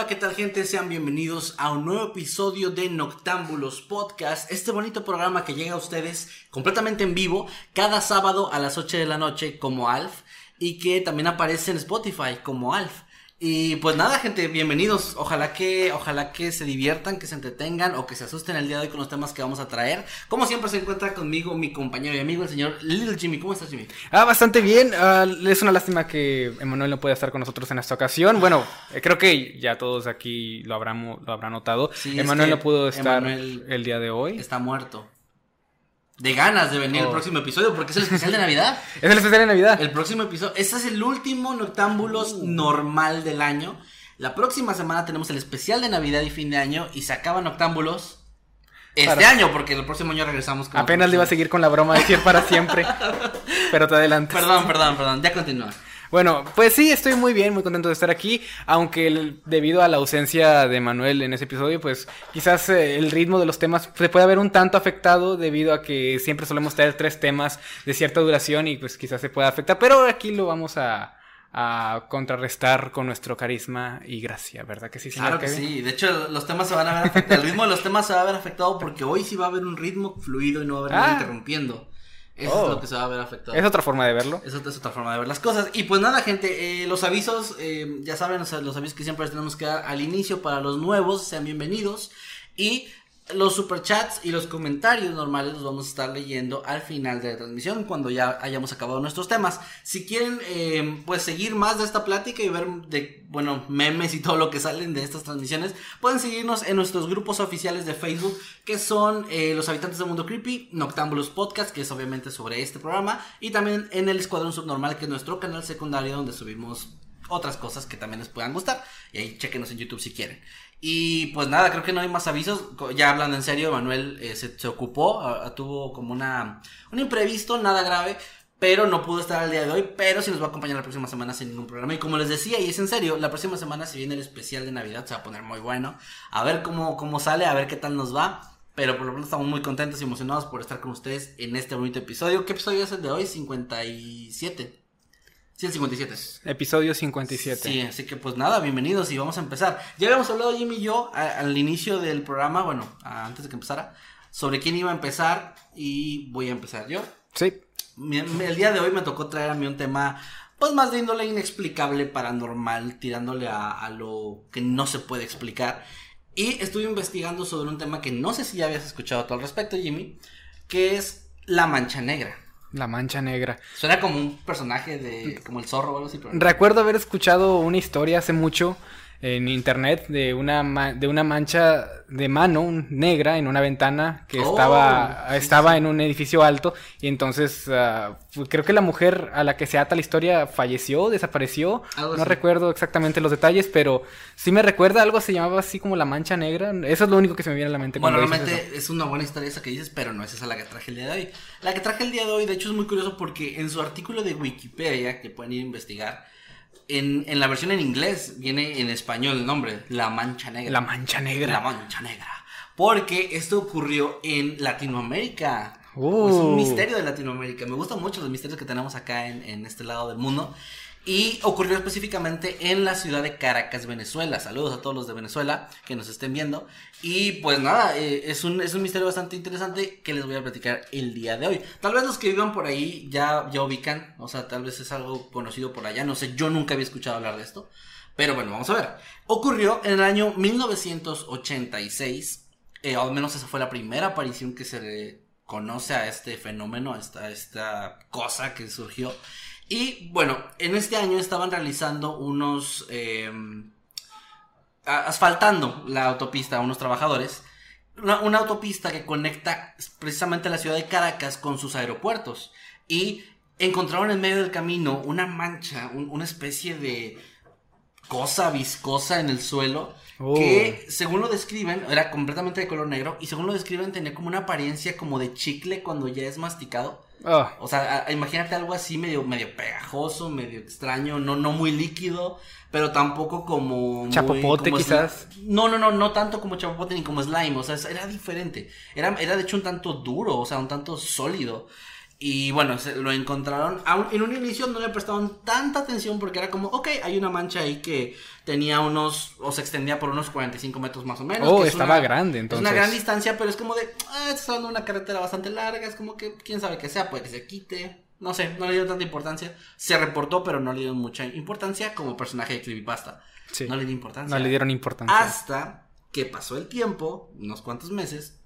Hola, ¿qué tal gente? Sean bienvenidos a un nuevo episodio de Noctámbulos Podcast, este bonito programa que llega a ustedes completamente en vivo cada sábado a las 8 de la noche como Alf y que también aparece en Spotify como Alf. Y pues nada, gente, bienvenidos. Ojalá que, ojalá que se diviertan, que se entretengan o que se asusten el día de hoy con los temas que vamos a traer. Como siempre se encuentra conmigo mi compañero y amigo, el señor Little Jimmy. ¿Cómo estás, Jimmy? Ah, bastante bien. Ah, es una lástima que Emanuel no pueda estar con nosotros en esta ocasión. Bueno, eh, creo que ya todos aquí lo habrán, lo habrán notado. Sí, Emanuel no pudo estar el día de hoy. Está muerto. De ganas de venir el Oh. próximo episodio porque es el especial de Navidad. Es el especial de Navidad. El próximo episodio. Este es el último Noctámbulos Uh. normal del año. La próxima semana tenemos el especial de Navidad y fin de año. Y se acaba Noctámbulos este Para- año, porque el próximo año regresamos con. Apenas le iba a seguir con la broma de decir para siempre. pero te adelantas. Perdón, perdón, perdón. Ya continúa. Bueno, pues sí, estoy muy bien, muy contento de estar aquí, aunque el- debido a la ausencia de Manuel en ese episodio, pues quizás eh, el ritmo de los temas se puede ver un tanto afectado debido a que siempre solemos traer tres temas de cierta duración y pues quizás se pueda afectar, pero aquí lo vamos a, a contrarrestar con nuestro carisma y gracia, ¿verdad que sí, señor Claro que Kevin? sí. De hecho, los temas se van a ver afectados. El ritmo de los temas se va a ver afectado porque hoy sí va a haber un ritmo fluido y no va a haber nada Ah. interrumpiendo. Eso Oh. es lo que se va a ver afectado. Es otra forma de verlo. Esa es otra forma de ver las cosas. Y pues nada, gente, eh, los avisos, eh, ya saben, o sea, los avisos que siempre tenemos que dar al inicio para los nuevos, sean bienvenidos. Y los superchats y los comentarios normales los vamos a estar leyendo al final de la transmisión, cuando ya hayamos acabado nuestros temas. Si quieren, eh, pues seguir más de esta plática y ver de, bueno, memes y todo lo que salen de estas transmisiones, pueden seguirnos en nuestros grupos oficiales de Facebook, que son eh, Los Habitantes del Mundo Creepy, Noctámbulos Podcast, que es obviamente sobre este programa, y también en el Escuadrón Subnormal, que es nuestro canal secundario donde subimos otras cosas que también les puedan gustar. Y ahí chequenos en YouTube si quieren. Y pues nada, creo que no hay más avisos. Ya hablando en serio, Manuel eh, se, se ocupó, tuvo como una un imprevisto, nada grave. Pero no pudo estar al día de hoy, pero sí nos va a acompañar la próxima semana sin ningún programa. Y como les decía, y es en serio, la próxima semana se viene el especial de Navidad, se va a poner muy bueno. A ver cómo, cómo sale, a ver qué tal nos va. Pero por lo menos estamos muy contentos y emocionados por estar con ustedes en este bonito episodio. ¿Qué episodio es el de hoy? 57. Sí, el 57. Episodio 57. Sí, así que pues nada, bienvenidos y vamos a empezar. Ya habíamos hablado Jimmy y yo a- al inicio del programa, bueno, a- antes de que empezara, sobre quién iba a empezar y voy a empezar yo. Sí. Mi- mi- el día de hoy me tocó traer a mí un tema, pues más de índole inexplicable, paranormal, tirándole a, a lo que no se puede explicar. Y estuve investigando sobre un tema que no sé si ya habías escuchado tú al respecto, Jimmy, que es la mancha negra. La mancha negra. Suena como un personaje de, como el zorro o algo así, pero... Recuerdo haber escuchado una historia hace mucho en internet de una de una mancha de mano negra en una ventana que Oh, estaba sí, estaba sí. en un edificio alto y entonces fu- creo que la mujer a la que se ata la historia falleció, desapareció, Algo no así. recuerdo exactamente los detalles, pero sí me recuerda algo se llamaba así como la mancha negra, eso es lo único que se me viene a la mente Bueno, realmente es una buena historia esa que dices, pero no es esa la que traje el día de hoy. La que traje el día de hoy, de hecho, es muy curioso porque en su artículo de Wikipedia, que pueden ir a investigar, en, en la versión en inglés viene en español el nombre, La Mancha Negra. La mancha negra. La Mancha Negra. Porque esto ocurrió en Latinoamérica. Uh. Es un misterio de Latinoamérica. Me gustan mucho los misterios que tenemos acá en, en este lado del mundo. Y ocurrió específicamente en la ciudad de Caracas, Venezuela. Saludos a todos los de Venezuela que nos estén viendo. Y pues nada, eh, es, un, es un misterio bastante interesante que les voy a platicar el día de hoy. Tal vez los que vivan por ahí ya, ya ubican, o sea, tal vez es algo conocido por allá. No sé, yo nunca había escuchado hablar de esto. Pero bueno, vamos a ver. Ocurrió en el año 1986. eh, al menos esa fue la primera aparición que se conoce a este fenómeno, esta, a esta cosa que surgió. Y bueno, en este año estaban realizando unos... eh, asfaltando la autopista a unos trabajadores. Una, una, autopista que conecta precisamente la ciudad de Caracas con sus aeropuertos. Y encontraron en medio del camino una mancha, una especie de cosa viscosa en el suelo. Oh. Que según lo describen, era completamente de color negro. Y según lo describen, tenía como una apariencia como de chicle cuando ya es masticado. Ah, O sea, a- imagínate algo así medio, medio pegajoso, medio extraño, no, no muy líquido, pero tampoco como... muy- Chapopote, como quizás. No, no, no, no tanto como chapopote ni como slime, o sea, era diferente. Era, era de hecho un tanto duro, o sea, un tanto sólido. Y bueno, se lo encontraron. en un inicio no le prestaban tanta atención porque era como, ok, hay una mancha ahí que tenía unos, o se extendía por unos 45 metros más o menos. Oh, que es estaba una- grande, Es entonces. una gran distancia, pero es como de, ah, estás hablando de una carretera bastante larga, es como que, quién sabe que sea, puede que se quite. No sé, no le dieron tanta importancia. Se reportó, pero no le dieron mucha importancia como personaje de Creepypasta. Sí. No le dieron importancia. no le dieron importancia. Hasta que pasó el tiempo, unos cuantos meses,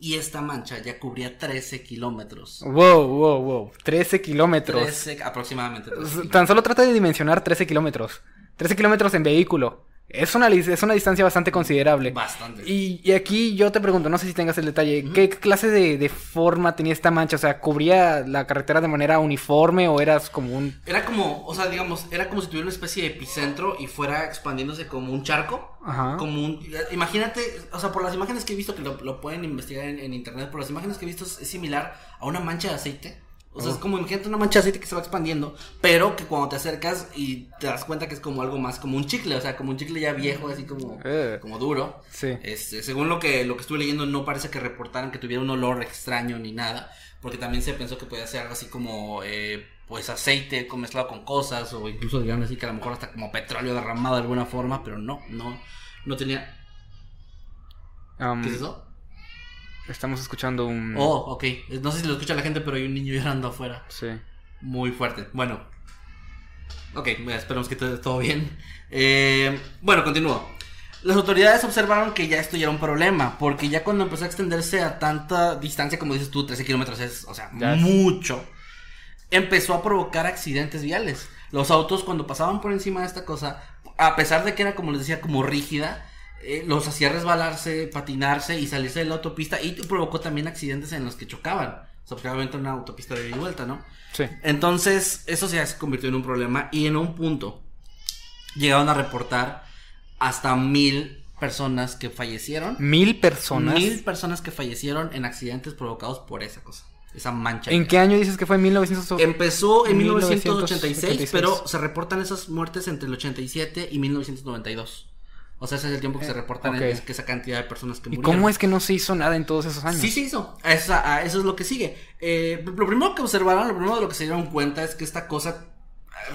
y esta mancha ya cubría 13 kilómetros. Wow, wow, wow. 13 kilómetros. 13, aproximadamente. 13 kilómetros. Tan solo trata de dimensionar 13 kilómetros. 13 kilómetros en vehículo. Es una, es una distancia bastante considerable. Bastante. Y, y aquí yo te pregunto, no sé si tengas el detalle, ¿qué clase de, de forma tenía esta mancha? O sea, ¿cubría la carretera de manera uniforme o eras como un... Era como, o sea, digamos, era como si tuviera una especie de epicentro y fuera expandiéndose como un charco. Ajá. Como un. Imagínate, o sea, por las imágenes que he visto, que lo, lo pueden investigar en, en internet, por las imágenes que he visto es, es similar a una mancha de aceite. O sea, es como, imagínate una mancha de aceite que se va expandiendo, pero que cuando te acercas y te das cuenta que es como algo más, como un chicle, o sea, como un chicle ya viejo, así como, Eh. como duro. Sí. Este, según lo que, lo que estuve leyendo, no parece que reportaran que tuviera un olor extraño ni nada, porque también se pensó que podía ser algo así como, eh, pues aceite mezclado con cosas, o incluso dirían así que a lo mejor hasta como petróleo derramado de alguna forma, pero no, no, no tenía. Um, ¿Qué es eso? Estamos escuchando un... Oh, ok. No sé si lo escucha la gente, pero hay un niño llorando afuera. Sí. Muy fuerte. Bueno. Ok, esperemos que todo, todo bien. Eh, bueno, continúo. Las autoridades observaron que ya esto ya era un problema, porque ya cuando empezó a extenderse a tanta distancia, como dices tú, 13 kilómetros es, o sea, mucho, empezó a provocar accidentes viales. Los autos cuando pasaban por encima de esta cosa, a pesar de que era, como les decía, como rígida, eh, los hacía resbalarse, patinarse y salirse de la autopista y provocó también accidentes en los que chocaban. O sea, porque obviamente una autopista de ida y vuelta, ¿no? Sí. Entonces, eso ya se convirtió en un problema y en un punto llegaron a reportar hasta mil personas que fallecieron. Mil personas. Mil personas que fallecieron en accidentes provocados por esa cosa, esa mancha. ¿En qué año dices que fue? ¿En 1900? Empezó en 1986, 1986, pero se reportan esas muertes entre el 87 y 1992. O sea, ese es el tiempo que se reportan ok. es que esa cantidad de personas que ¿Y murieron. cómo es que no se hizo nada en todos esos años? Sí se hizo. Esa- a eso es lo que sigue. Eh, lo primero que observaron, lo primero de lo que se dieron cuenta es que esta cosa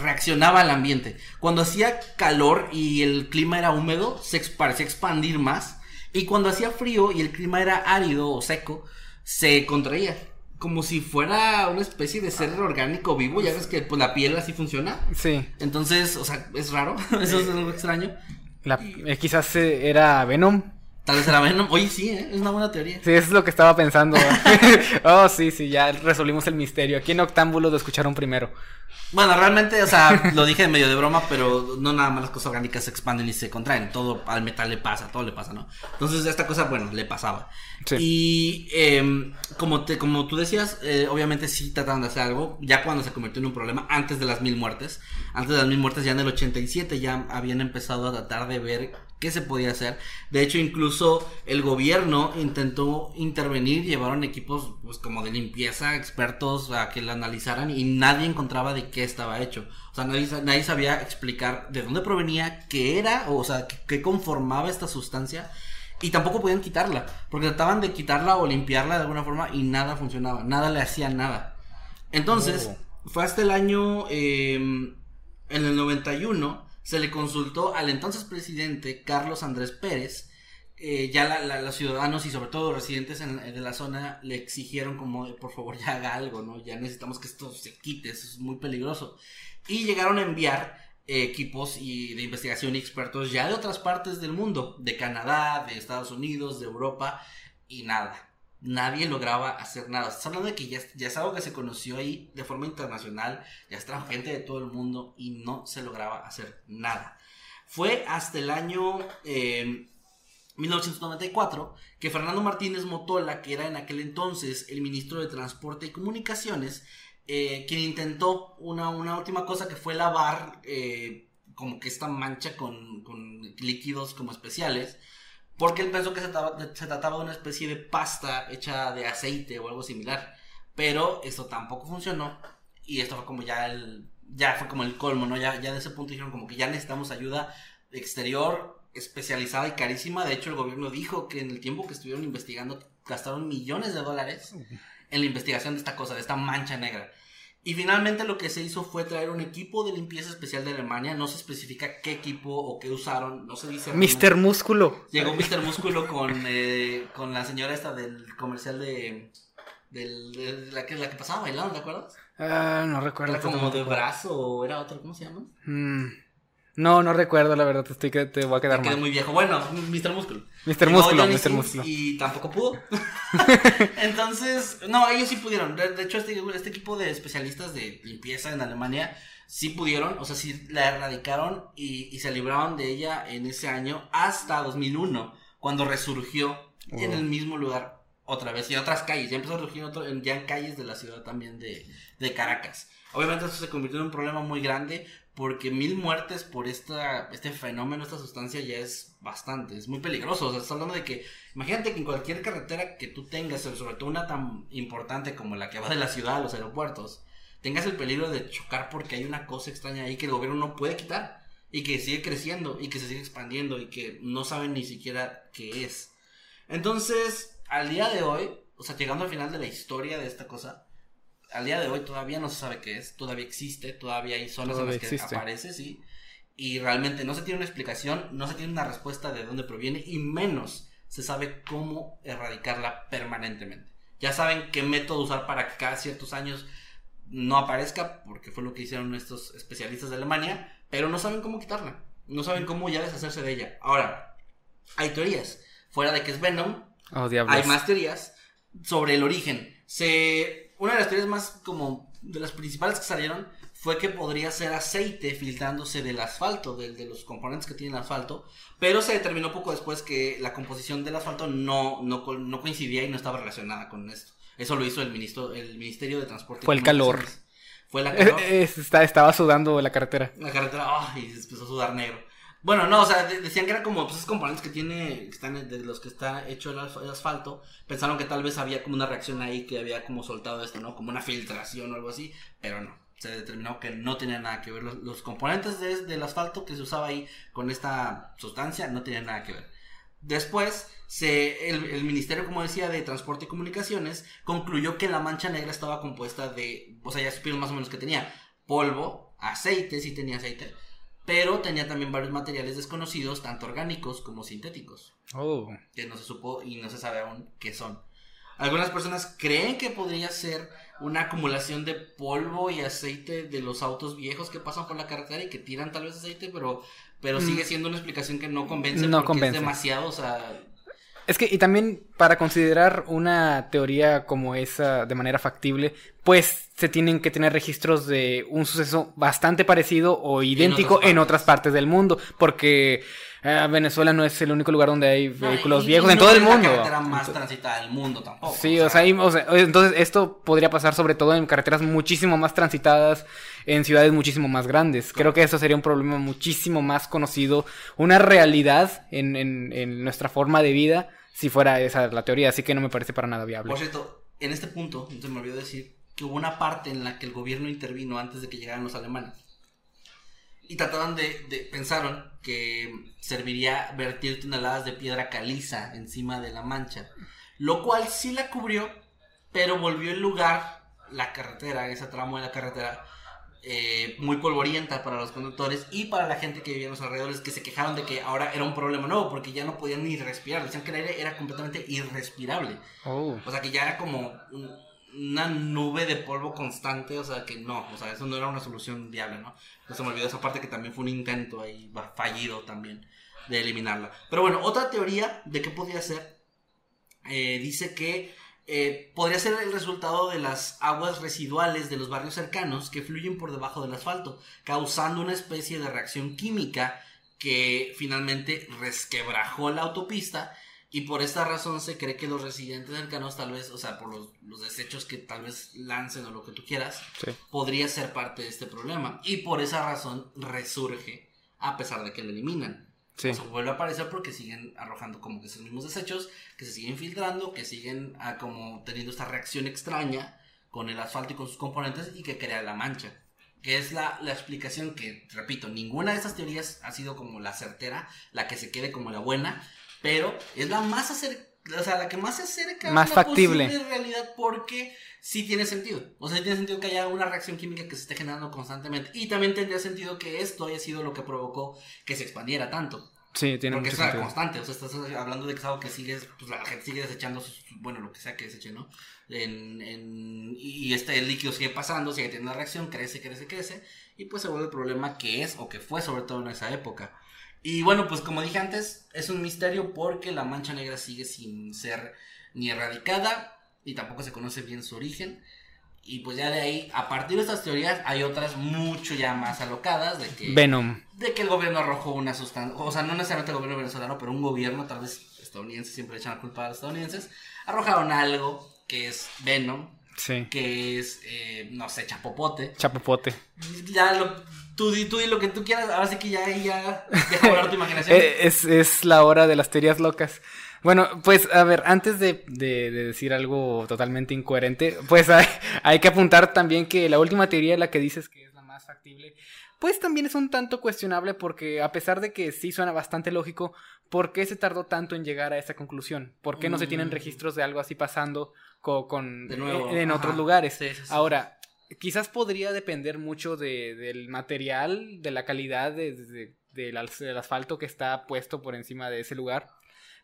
reaccionaba al ambiente. Cuando hacía calor y el clima era húmedo, se parecía expandir más. Y cuando hacía frío y el clima era árido o seco, se contraía. Como si fuera una especie de ser orgánico vivo. Ya ves que pues, la piel así funciona. Sí. Entonces, o sea, es raro. Eso es algo extraño. La- eh, quizás eh, era Venom. Tal vez era Venom. Oye, sí, ¿eh? es una buena teoría. Sí, eso es lo que estaba pensando. oh, sí, sí, ya resolvimos el misterio. Aquí en Octámbulo lo escucharon primero. Bueno, realmente, o sea, lo dije en medio de broma, pero no nada más las cosas orgánicas se expanden y se contraen. Todo al metal le pasa, todo le pasa, ¿no? Entonces, esta cosa, bueno, le pasaba. Sí. Y em, como, te, como tú decías, eh, obviamente sí trataron de hacer algo, ya cuando se convirtió en un problema, antes de las mil muertes. Antes de las mil muertes, ya en el 87, ya habían empezado a tratar de ver qué se podía hacer. De hecho, incluso el gobierno intentó intervenir, llevaron equipos pues como de limpieza, expertos a que la analizaran y nadie encontraba de qué estaba hecho. O sea, nadie, nadie sabía explicar de dónde provenía, qué era, o sea, qué, conformaba esta sustancia. Y tampoco podían quitarla, porque trataban de quitarla o limpiarla de alguna forma y nada funcionaba, nada le hacía nada. Entonces, fue hasta el año, eh, en el 91, se le consultó al entonces presidente Carlos Andrés Pérez. eh, ya la- los ciudadanos y sobre todo residentes en- de la zona le exigieron como por favor ya haga algo, ¿no? Ya necesitamos que esto se quite, eso es muy peligroso. Y llegaron a enviar eh, equipos y de investigación y expertos ya de otras partes del mundo, de Canadá, de Estados Unidos, de Europa, y nada. Nadie lograba hacer nada. Estás hablando de que ya, ya es algo que se conoció ahí de forma internacional, ya está gente de todo el mundo y no se lograba hacer nada. Fue hasta el año eh, 1994 que Fernando Martínez Motola, que era en aquel entonces el ministro de Transporte y Comunicaciones, eh, quien intentó una, una, última cosa que fue lavar eh, como que esta mancha con, con, líquidos como especiales, porque él pensó que se trataba, se trataba de una especie de pasta hecha de aceite o algo similar, pero esto tampoco funcionó y esto fue como ya el, ya fue como el colmo, ¿no? Ya, ya de ese punto dijeron como que ya necesitamos ayuda exterior especializada y carísima. De hecho, el gobierno dijo que en el tiempo que estuvieron investigando gastaron millones de dólares en la investigación de esta cosa, de esta mancha negra. Y finalmente lo que se hizo fue traer un equipo de limpieza especial de Alemania. No se especifica qué equipo o qué usaron. No se dice. Mister Músculo. Llegó Mister Músculo con, eh, con la señora esta del comercial de. Del, de la, que, la que pasaba bailando, ¿te acuerdas? Ah, no recuerdo. Era como de brazo o era otro, ¿cómo se llama? Mm. No, no recuerdo, la verdad, estoy que te voy a quedar mal. muy viejo. Bueno, Mr. Músculo. Mr. Músculo, Mr. Músculo. Y tampoco pudo. Entonces, no, ellos sí pudieron. De, hecho, este, este equipo de especialistas de limpieza en Alemania sí pudieron, o sea, sí la erradicaron y, y se libraron de ella en ese año hasta 2001, cuando resurgió en el mismo lugar otra vez y en otras calles. Ya empezó a surgir en otro- ya en calles de la ciudad también de, de Caracas. Obviamente eso se convirtió en un problema muy grande porque mil muertes por esta, este fenómeno, esta sustancia ya es bastante, es muy peligroso. O sea, estás hablando de que, imagínate que en cualquier carretera que tú tengas, sobre todo una tan importante como la que va de la ciudad a los aeropuertos, tengas el peligro de chocar porque hay una cosa extraña ahí que el gobierno no puede quitar y que sigue creciendo y que se sigue expandiendo y que no saben ni siquiera qué es. Entonces, al día de hoy, o sea, llegando al final de la historia de esta cosa, al día de hoy todavía no se sabe qué es, todavía existe, todavía hay zonas en Todavía las que existe. aparece, sí. Y realmente no se tiene una explicación, no se tiene una respuesta de dónde proviene y menos se sabe cómo erradicarla permanentemente. Ya saben qué método usar para que cada ciertos años no aparezca, porque fue lo que hicieron estos especialistas de Alemania, pero no saben cómo quitarla, no saben cómo ya deshacerse de ella. Ahora, hay teorías, fuera de que es Venom, Oh, hay más teorías sobre el origen. Se, una de las teorías más como de las principales que salieron fue que podría ser aceite filtrándose del asfalto, del- de, los componentes que tiene el asfalto, pero se determinó poco después que la composición del asfalto no, no, no coincidía y no estaba relacionada con esto. Eso lo hizo el, ministro, el Ministerio de Transporte. y Fue el calor. Fue la calor. eh, está- estaba sudando la carretera. La carretera, ay, se empezó a sudar negro. Bueno, no, o sea, de- decían que era como pues, esos componentes que tiene, que están de los que está hecho el, asf- el asfalto. Pensaron que tal vez había como una reacción ahí que había como soltado esto, ¿no? Como una filtración o algo así, pero no. Se determinó que no tenía nada que ver. Los, los componentes de- del asfalto que se usaba ahí con esta sustancia no tenían nada que ver. Después, se, el, el Ministerio, como decía, de Transporte y Comunicaciones concluyó que la mancha negra estaba compuesta de, o sea, ya supieron más o menos que tenía polvo, aceite, sí tenía aceite, pero tenía también varios materiales desconocidos, tanto orgánicos como sintéticos, Oh. que no se supo y no se sabe aún qué son. Algunas personas creen que podría ser una acumulación de polvo y aceite de los autos viejos que pasan por la carretera y que tiran tal vez aceite, pero, pero Mm. sigue siendo una explicación que no convence No porque convence. es demasiado, o sea, Es que, y también para considerar una teoría como esa de manera factible, pues se tienen que tener registros de un suceso bastante parecido o idéntico otras en otras partes del mundo, porque eh, Venezuela no es el único lugar donde hay vehículos y- viejos y en todo el es la mundo. carretera más transitada del mundo tampoco. Sí, o sea, hay- o sea, entonces esto podría pasar sobre todo en carreteras muchísimo más transitadas, en ciudades muchísimo más grandes. Creo que eso sería un problema muchísimo más conocido, una realidad en, en, en nuestra forma de vida, si fuera esa la teoría, así que no me parece para nada viable. Por cierto, en este punto, se me olvidó decir que hubo una parte en la que el gobierno intervino antes de que llegaran los alemanes. Y trataron de, de- pensaron que serviría vertir toneladas de piedra caliza encima de la mancha. Lo cual sí la cubrió, pero volvió el lugar, la carretera, ese tramo de la carretera, eh, muy polvorienta para los conductores y para la gente que vivía en los alrededores que se quejaron de que ahora era un problema nuevo porque ya no podían ni respirar. Decían que el aire era completamente irrespirable. Oh. O sea, que ya era como un- una nube de polvo constante, o sea, que no, o sea, eso no era una solución viable, ¿no? Entonces se me olvidó esa parte que también fue un intento ahí fallido también de eliminarla. Pero bueno, otra teoría de qué podría ser, eh, dice que eh, podría ser el resultado de las aguas residuales de los barrios cercanos que fluyen por debajo del asfalto, causando una especie de reacción química que finalmente resquebrajó la autopista y por esta razón se cree que los residentes cercanos tal vez, o sea, por los, los desechos que tal vez lancen o lo que tú quieras, Sí. podría ser parte de este problema. Y por esa razón resurge a pesar de que lo eliminan. Sí. O sea, vuelve a aparecer porque siguen arrojando como que esos mismos desechos, que se siguen filtrando, que siguen ah, como teniendo esta reacción extraña con el asfalto y con sus componentes y que crea la mancha. Que es la, la explicación que, repito, ninguna de estas teorías ha sido como la certera, la que se quede como la buena, pero es la más acerca, o sea, la que más se acerca Más a una factible. posible realidad porque sí tiene sentido. O sea, sí tiene sentido que haya una reacción química que se esté generando constantemente. Y también tendría sentido que esto haya sido lo que provocó que se expandiera tanto. Sí, tiene Porque mucho es sentido. constante, o sea, estás hablando de que es algo que sigues, pues la gente sigue desechando, sus- bueno, lo que sea que deseche, ¿no? En, en- y este líquido sigue pasando, sigue teniendo una reacción, crece, crece, crece, y pues se vuelve el problema que es o que fue sobre todo en esa época. Y bueno, pues como dije antes, es un misterio porque la mancha negra sigue sin ser ni erradicada y tampoco se conoce bien su origen. Y pues ya de ahí, a partir de estas teorías, hay otras mucho ya más alocadas de que Venom. de que el gobierno arrojó una sustancia, o sea, no necesariamente el gobierno venezolano, pero un gobierno, tal vez estadounidense, siempre echan la culpa a los estadounidenses, arrojaron algo que es Venom, Sí. que es, eh, no sé, chapopote. Chapopote. Ya lo, tú, di, tú di lo que tú quieras, ahora sí que ya, deja volar tu imaginación. Eh, es, es la hora de las teorías locas. Bueno, pues a ver, antes de, de- de decir algo totalmente incoherente, pues hay, hay que apuntar también que la última teoría, la que dices que es la más factible, pues también es un tanto cuestionable porque a pesar de que sí suena bastante lógico, ¿por qué se tardó tanto en llegar a esa conclusión? ¿Por qué no se tienen Mm. registros de algo así pasando co- con, De nuevo, en, en otros lugares? Sí, sí, sí. Ahora, quizás podría depender mucho de- del material, de la calidad de- de- del as- del asfalto que está puesto por encima de ese lugar.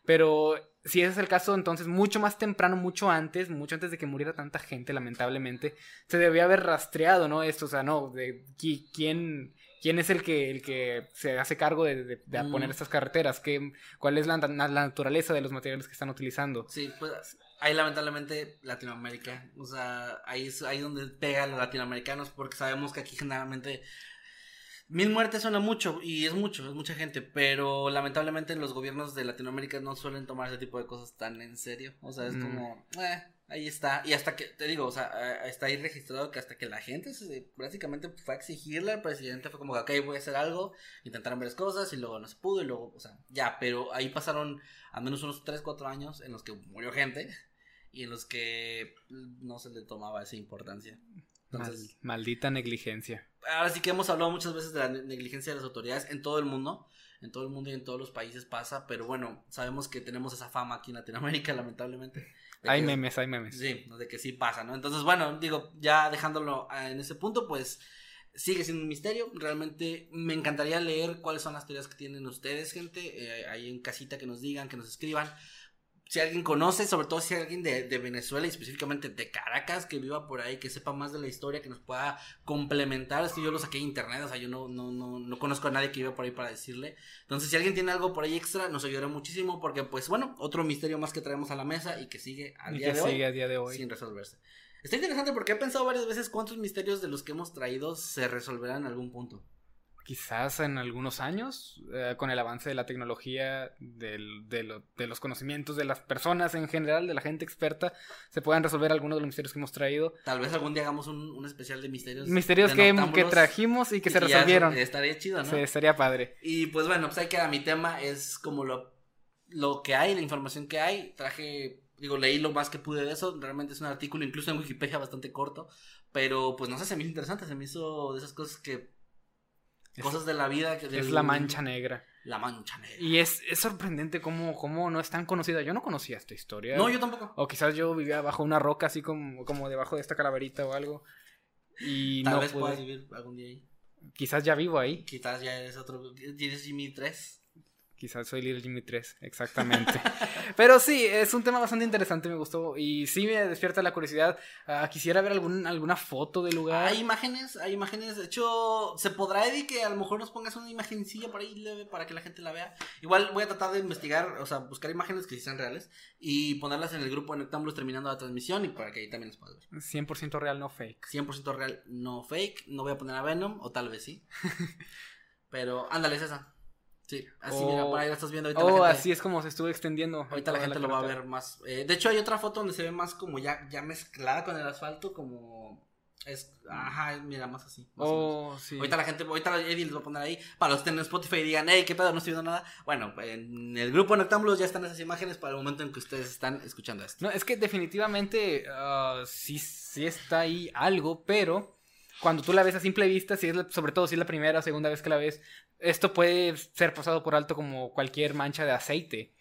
Pero si ese es el caso, entonces mucho más temprano, mucho antes, mucho antes de que muriera tanta gente, lamentablemente, se debía haber rastreado, ¿no? Esto, o sea, no, de qui- quién, quién es el que, el que se hace cargo de, de- de Mm. poner estas carreteras, ¿Qué, cuál es la, la naturaleza de los materiales que están utilizando. Sí, pues ahí lamentablemente Latinoamérica, o sea, ahí es ahí donde pega a los latinoamericanos porque sabemos que aquí generalmente mil muertes suena mucho y es mucho, es mucha gente, pero lamentablemente los gobiernos de Latinoamérica no suelen tomar ese tipo de cosas tan en serio, o sea, es Mm. como, eh, ahí está, y hasta que, te digo, o sea, eh, está ahí registrado que hasta que la gente se, prácticamente fue a exigirle al presidente, fue como, ok, voy a hacer algo, intentaron varias cosas y luego no se pudo y luego, o sea, ya, pero ahí pasaron al menos unos 3, 4 años en los que murió gente y en los que no se le tomaba esa importancia. Entonces, Mal- maldita negligencia. ahora sí que hemos hablado muchas veces de la ne- negligencia de las autoridades en todo el mundo. En todo el mundo y en todos los países pasa, pero bueno, sabemos que tenemos esa fama aquí en Latinoamérica, lamentablemente. Hay que- memes, hay memes. Sí, de que sí pasa, ¿no? Entonces, bueno, digo, ya dejándolo ah, en ese punto, pues sigue siendo un misterio. Realmente me encantaría leer cuáles son las teorías que tienen ustedes, gente, eh, ahí en casita que nos digan, que nos escriban. Si alguien conoce, sobre todo si alguien de, de Venezuela y específicamente de Caracas que viva por ahí, que sepa más de la historia, que nos pueda complementar. Es que yo lo saqué de internet, o sea, yo no, no, no, no conozco a nadie que viva por ahí para decirle. Entonces, si alguien tiene algo por ahí extra, nos ayudará muchísimo porque, pues, bueno, otro misterio más que traemos a la mesa y que sigue al día de hoy sigue a día de hoy. sin resolverse. Está interesante porque he pensado varias veces cuántos misterios de los que hemos traído se resolverán en algún punto. Quizás en algunos años, eh, con el avance de la tecnología, del- de, lo- de los conocimientos de las personas en general, de la gente experta, se puedan resolver algunos de los misterios que hemos traído. Tal vez algún día hagamos un, un especial de misterios. Misterios de que, que trajimos y que y se resolvieron. Estaría chido, ¿no? Sí, estaría padre. Y pues bueno, pues ahí queda mi tema, es como lo, lo que hay, la información que hay. Traje, digo, leí lo más que pude de eso. Realmente es un artículo, incluso en Wikipedia, bastante corto. Pero pues no sé, se me hizo interesante, se me hizo de esas cosas que... Cosas de la vida. Que Es la mancha negra. La mancha negra. Y es, es sorprendente cómo, cómo no es tan conocida. Yo no conocía esta historia. No, yo tampoco. O quizás yo vivía bajo una roca, así como, como debajo de esta calaverita o algo. Y Tal no vez pude. puedas vivir algún día ahí. Quizás ya vivo ahí. Quizás ya eres otro. Tienes Jimmy 3. Quizás soy Little Jimmy 3, exactamente. Pero sí, es un tema bastante interesante, me gustó. Y sí me despierta la curiosidad. Ah, quisiera ver algún, alguna foto del lugar. Hay imágenes, hay imágenes. De hecho, se podrá, Eddie, que a lo mejor nos pongas una imagencilla por ahí leve para que la gente la vea. Igual voy a tratar de investigar, o sea, buscar imágenes que sí sean reales y ponerlas en el grupo de Noctámbulos terminando la transmisión y para que ahí también las puedas ver. 100% real, no fake. 100% real, no fake. No voy a poner a Venom, o tal vez sí. Pero ándale, César. Sí, así mira, por ahí lo estás viendo ahorita. la Oh, gente- así es como se estuvo extendiendo. Ahorita la gente lo va a ver más. eh, de hecho, hay otra foto donde se ve más como ya, ya mezclada con el asfalto, como. Es, ajá, mira, más así. más. Oh, sí. Ahorita la gente, ahorita Eddie les va a poner ahí, para los que estén en Spotify y digan, hey, qué pedo, no estoy viendo nada. Bueno, en el grupo Noctámbulos ya están esas imágenes para el momento en que ustedes están escuchando esto. No, es que definitivamente ah, sí, sí está ahí algo, pero cuando tú la ves a simple vista, si es la- sobre todo si es la primera o segunda vez que la ves, esto puede ser pasado por alto como cualquier mancha de aceite.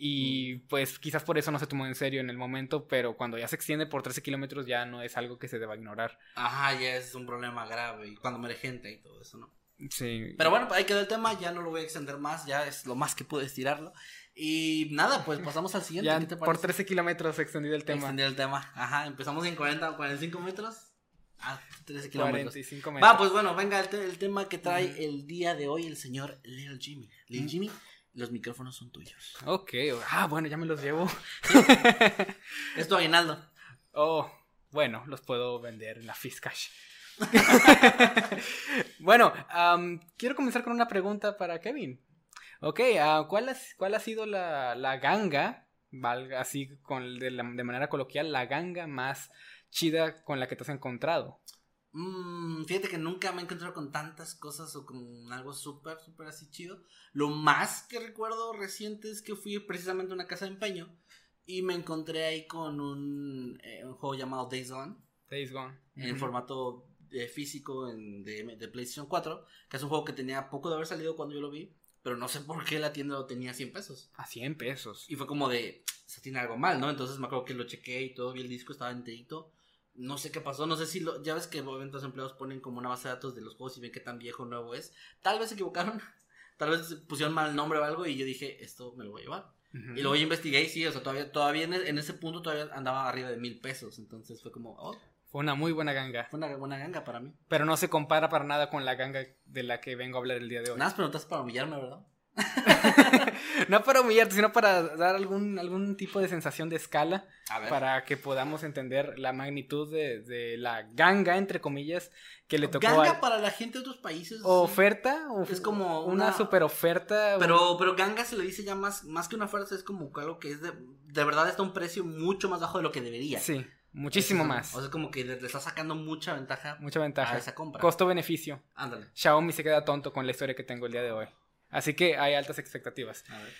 Y pues quizás por eso no se tomó en serio en el momento, pero cuando ya se extiende por 13 kilómetros ya no es algo que se deba ignorar. Ajá, ya es un problema grave y cuando muere gente y todo eso, ¿no? Sí. Pero bueno, ahí quedó el tema, ya no lo voy a extender más, ya es lo más que pude estirarlo. Y nada, pues pasamos al siguiente. ya ¿qué te por parece? 13 kilómetros se extendió el tema. Extender el tema. Ajá, empezamos en 40 o 45 metros. Ah, 13 kilómetros. 45 metros. Va, pues bueno, venga el, te- el tema que trae el día de hoy el señor Little Jimmy. Little Jimmy, los micrófonos son tuyos. Ok, ah, bueno, ya me los llevo. Es tu aguinaldo. Oh, bueno, los puedo vender en la Fiskash. bueno, quiero comenzar con una pregunta para Kevin. Ok, ah, ¿cuál, ha, cuál ha sido la, la ganga, valga así con, de, la- de manera coloquial, la ganga más chida con la que te has encontrado? Mm, fíjate que nunca me he encontrado con tantas cosas o con algo súper, súper así chido. Lo más que recuerdo reciente es que fui precisamente a una casa de empeño y me encontré ahí con un, eh, un juego llamado Days Gone. Days Gone. en formato eh, físico en- de, de PlayStation 4, que es un juego que tenía poco de haber salido cuando yo lo vi, pero no sé por qué la tienda lo tenía a 100 pesos. A 100 pesos. Y fue como de, se tiene algo mal, ¿no? Entonces me acuerdo que lo chequé y todo, vi el disco, estaba enterito. No sé qué pasó, no sé si lo, ya ves que obviamente los empleados ponen como una base de datos de los juegos y ven qué tan viejo o nuevo es. Tal vez se equivocaron, tal vez pusieron mal nombre o algo y yo dije, esto me lo voy a llevar. Y luego yo investigué y sí, o sea, todavía, todavía en, en ese punto todavía andaba arriba de mil pesos. Entonces fue como, oh, Fue una muy buena ganga. fue una buena ganga para mí. Pero no se compara para nada con la ganga de la que vengo a hablar el día de hoy. Nada más preguntas para humillarme, ¿verdad? no para humillarte, sino para dar algún, algún tipo de sensación de escala. A ver. para que podamos entender la magnitud de, de la ganga, entre comillas, que le tocó Ganga a para la gente de otros países. oferta. o- Es como una, una- super oferta. Pero, pero ganga se le dice ya más, más que una oferta, es como algo que es de, de verdad está a un precio mucho más bajo de lo que debería. Sí, muchísimo más. O sea, como que le, le está sacando mucha ventaja Mucha ventaja. a esa compra. Costo-beneficio. Ándale. Xiaomi se queda tonto con la historia que tengo el día de hoy. Así que hay altas expectativas. A ver.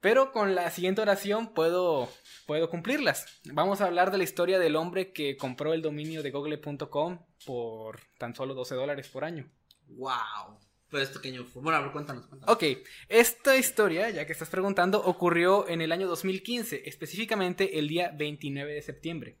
Pero con la siguiente oración puedo, puedo cumplirlas. Vamos a hablar de la historia del hombre que compró el dominio de google.com por tan solo 12 dólares por año. Wow. Pero es pequeño. Bueno, a ver, cuéntanos. cuéntanos. Ok, esta historia, ya que estás preguntando, ocurrió en el año 2015, específicamente el día 29 de septiembre.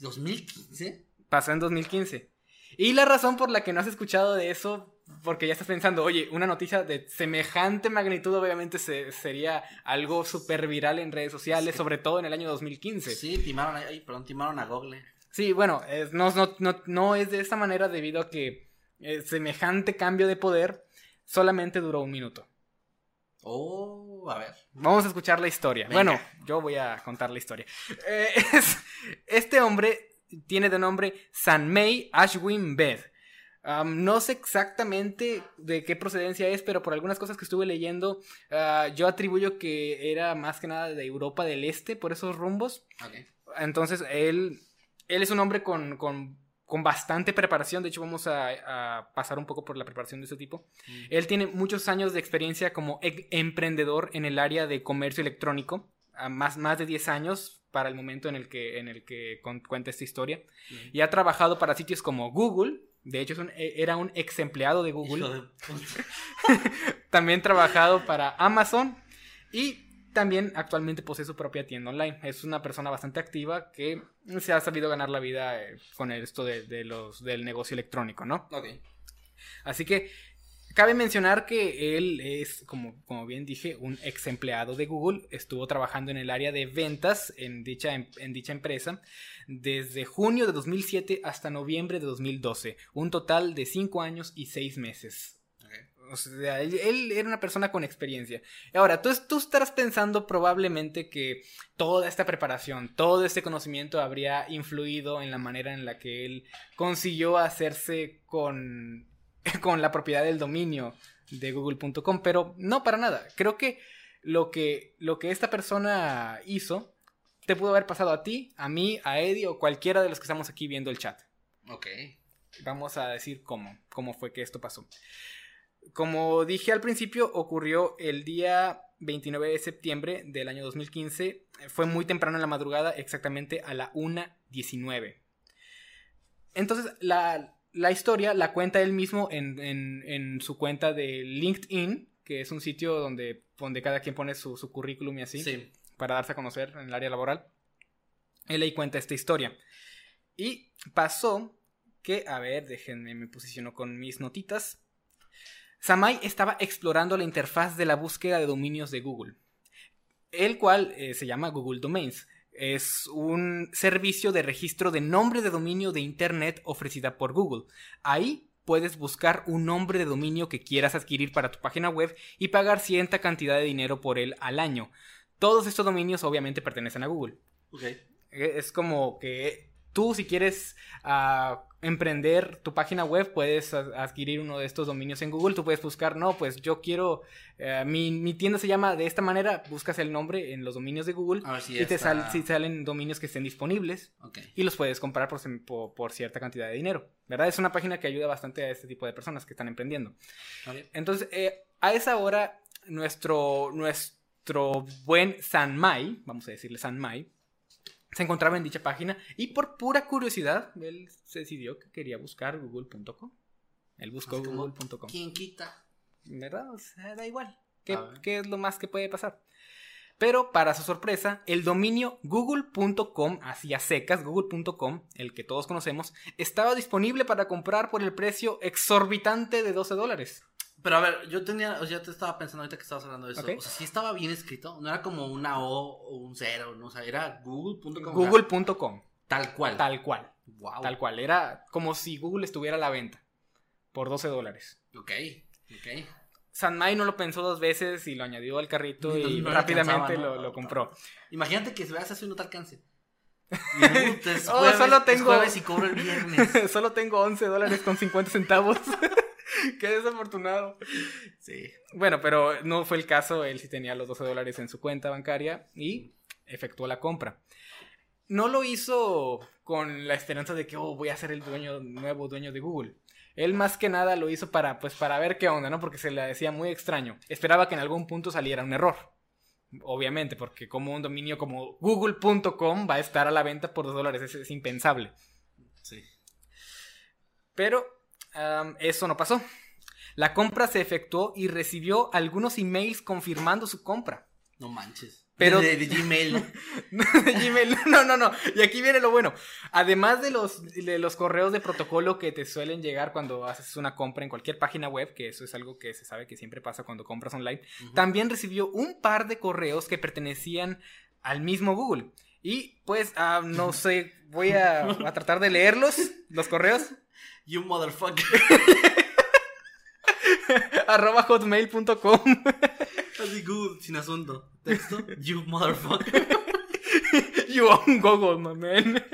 ¿2015? Pasó en 2015. Y la razón por la que no has escuchado de eso, porque ya estás pensando, oye, una noticia de semejante magnitud obviamente se- sería algo súper viral en redes sociales, Sí. sobre todo en el año 2015. Sí, timaron, ay, perdón, timaron a Google. Sí, bueno, es- no, no, no, no es de esta manera debido a que eh, semejante cambio de poder solamente duró un minuto. Oh, a ver. Vamos a escuchar la historia. Venga. Bueno, yo voy a contar la historia. Eh, es- este hombre tiene de nombre Sanmei Ashwin Bed. No sé exactamente de qué procedencia es, pero por algunas cosas que estuve leyendo, ah, yo atribuyo que era más que nada de Europa del Este, por esos rumbos. Entonces, él, él es un hombre con, con, con bastante preparación. De hecho, vamos a, a pasar un poco por la preparación de este tipo. Mm. Él tiene muchos años de experiencia como e- emprendedor en el área de comercio electrónico. a más, más de 10 años para el momento en el que, en el que cuenta esta historia. Y ha trabajado para sitios como Google. De hecho, es un- e- era un ex empleado de Google. De. También trabajado para Amazon y también actualmente posee su propia tienda online. Es una persona bastante activa que se ha sabido ganar la vida eh, con esto de, de los, del negocio electrónico, ¿no? Ok. Así que cabe mencionar que él es, como, como bien dije, un ex empleado de Google. Estuvo trabajando en el área de ventas en dicha, em- en dicha empresa desde junio de 2007 hasta noviembre de 2012. Un total de 5 años y 6 meses. O sea, él era una persona con experiencia. Ahora, tú, tú estarás pensando probablemente que toda esta preparación, todo este conocimiento habría influido en la manera en la que él consiguió hacerse con, con la propiedad del dominio de google.com, pero no para nada. Creo que lo que, lo que esta persona hizo te pudo haber pasado a ti, a mí, a Eddie o cualquiera de los que estamos aquí viendo el chat. Ok. Vamos a decir cómo, cómo fue que esto pasó. Como dije al principio, ocurrió el día 29 de septiembre del año 2015. Fue muy temprano en la madrugada, exactamente a la 1.19. Entonces, la, la historia la cuenta él mismo en, en, en, su cuenta de LinkedIn, que es un sitio donde, donde cada quien pone su, su currículum y así, Sí. para darse a conocer en el área laboral. Él ahí cuenta esta historia. Y pasó que, a ver, déjenme, me posiciono con mis notitas. Samai estaba explorando la interfaz de la búsqueda de dominios de Google, el cual eh, se llama Google Domains. Es un servicio de registro de nombre de dominio de Internet ofrecida por Google. Ahí puedes buscar un nombre de dominio que quieras adquirir para tu página web y pagar cierta cantidad de dinero por él al año. Todos estos dominios obviamente pertenecen a Google. Ok. Eh, Es como que tú si quieres uh, emprender tu página web puedes adquirir uno de estos dominios en Google. Tú puedes buscar, no, pues yo quiero, uh, mi, mi, tienda se llama de esta manera, buscas el nombre en los dominios de Google y te sal, si salen dominios que estén disponibles okay. y los puedes comprar por, por, por, cierta cantidad de dinero. ¿Verdad? Es una página que ayuda bastante a este tipo de personas que están emprendiendo. Okay. Entonces, eh, a esa hora, nuestro, nuestro buen Sanmai, vamos a decirle Sanmai, se encontraba en dicha página y por pura curiosidad él se decidió que quería buscar google.com. Él buscó google.com. ¿Quién quita? ¿Verdad? O sea, da igual. ¿Qué, ¿Qué, es lo más que puede pasar? Pero para su sorpresa, el dominio google.com, así a secas, google.com, el que todos conocemos, estaba disponible para comprar por el precio exorbitante de 12 dólares. Pero a ver, yo tenía, o sea, yo te estaba pensando ahorita que estabas hablando de eso. Okay. O sea, sí estaba bien escrito. No era como una O o un cero, no o sea, era google.com. Google.com. Tal cual. Tal cual. Wow. Tal cual. Era como si Google estuviera a la venta. Por 12 dólares. Ok, ok. Sanmai no lo pensó dos veces y lo añadió al carrito y no rápidamente ¿no? lo, lo, compró. Imagínate que se veas así no te alcance. Y oh, jueves, solo tengo... Es jueves y cobro el viernes. solo tengo 11 dólares con 50 centavos. Qué desafortunado. Sí. Bueno, pero no fue el caso. Él sí tenía los 12 dólares en su cuenta bancaria y efectuó la compra. No lo hizo con la esperanza de que oh, voy a ser el dueño, nuevo dueño de Google. Él más que nada lo hizo para, pues, para ver qué onda, ¿no? Porque se le decía muy extraño. Esperaba que en algún punto saliera un error. Obviamente, porque como un dominio como google.com va a estar a la venta por 2 dólares. Es, es impensable. Sí. Pero Um, eso no pasó. La compra se efectuó y recibió algunos emails confirmando su compra. No manches. Pero... De, de Gmail, ¿no? de Gmail, no, no, no. Y aquí viene lo bueno. Además de los, de los correos de protocolo que te suelen llegar cuando haces una compra en cualquier página web, que eso es algo que se sabe que siempre pasa cuando compras online, uh -huh. también recibió un par de correos que pertenecían al mismo Google. Y pues, uh, no sé, voy a, a tratar de leerlos, los correos. You motherfucker. Arroba hotmail.com. Así Google, sin asunto. Texto. You motherfucker. you on Google, my man.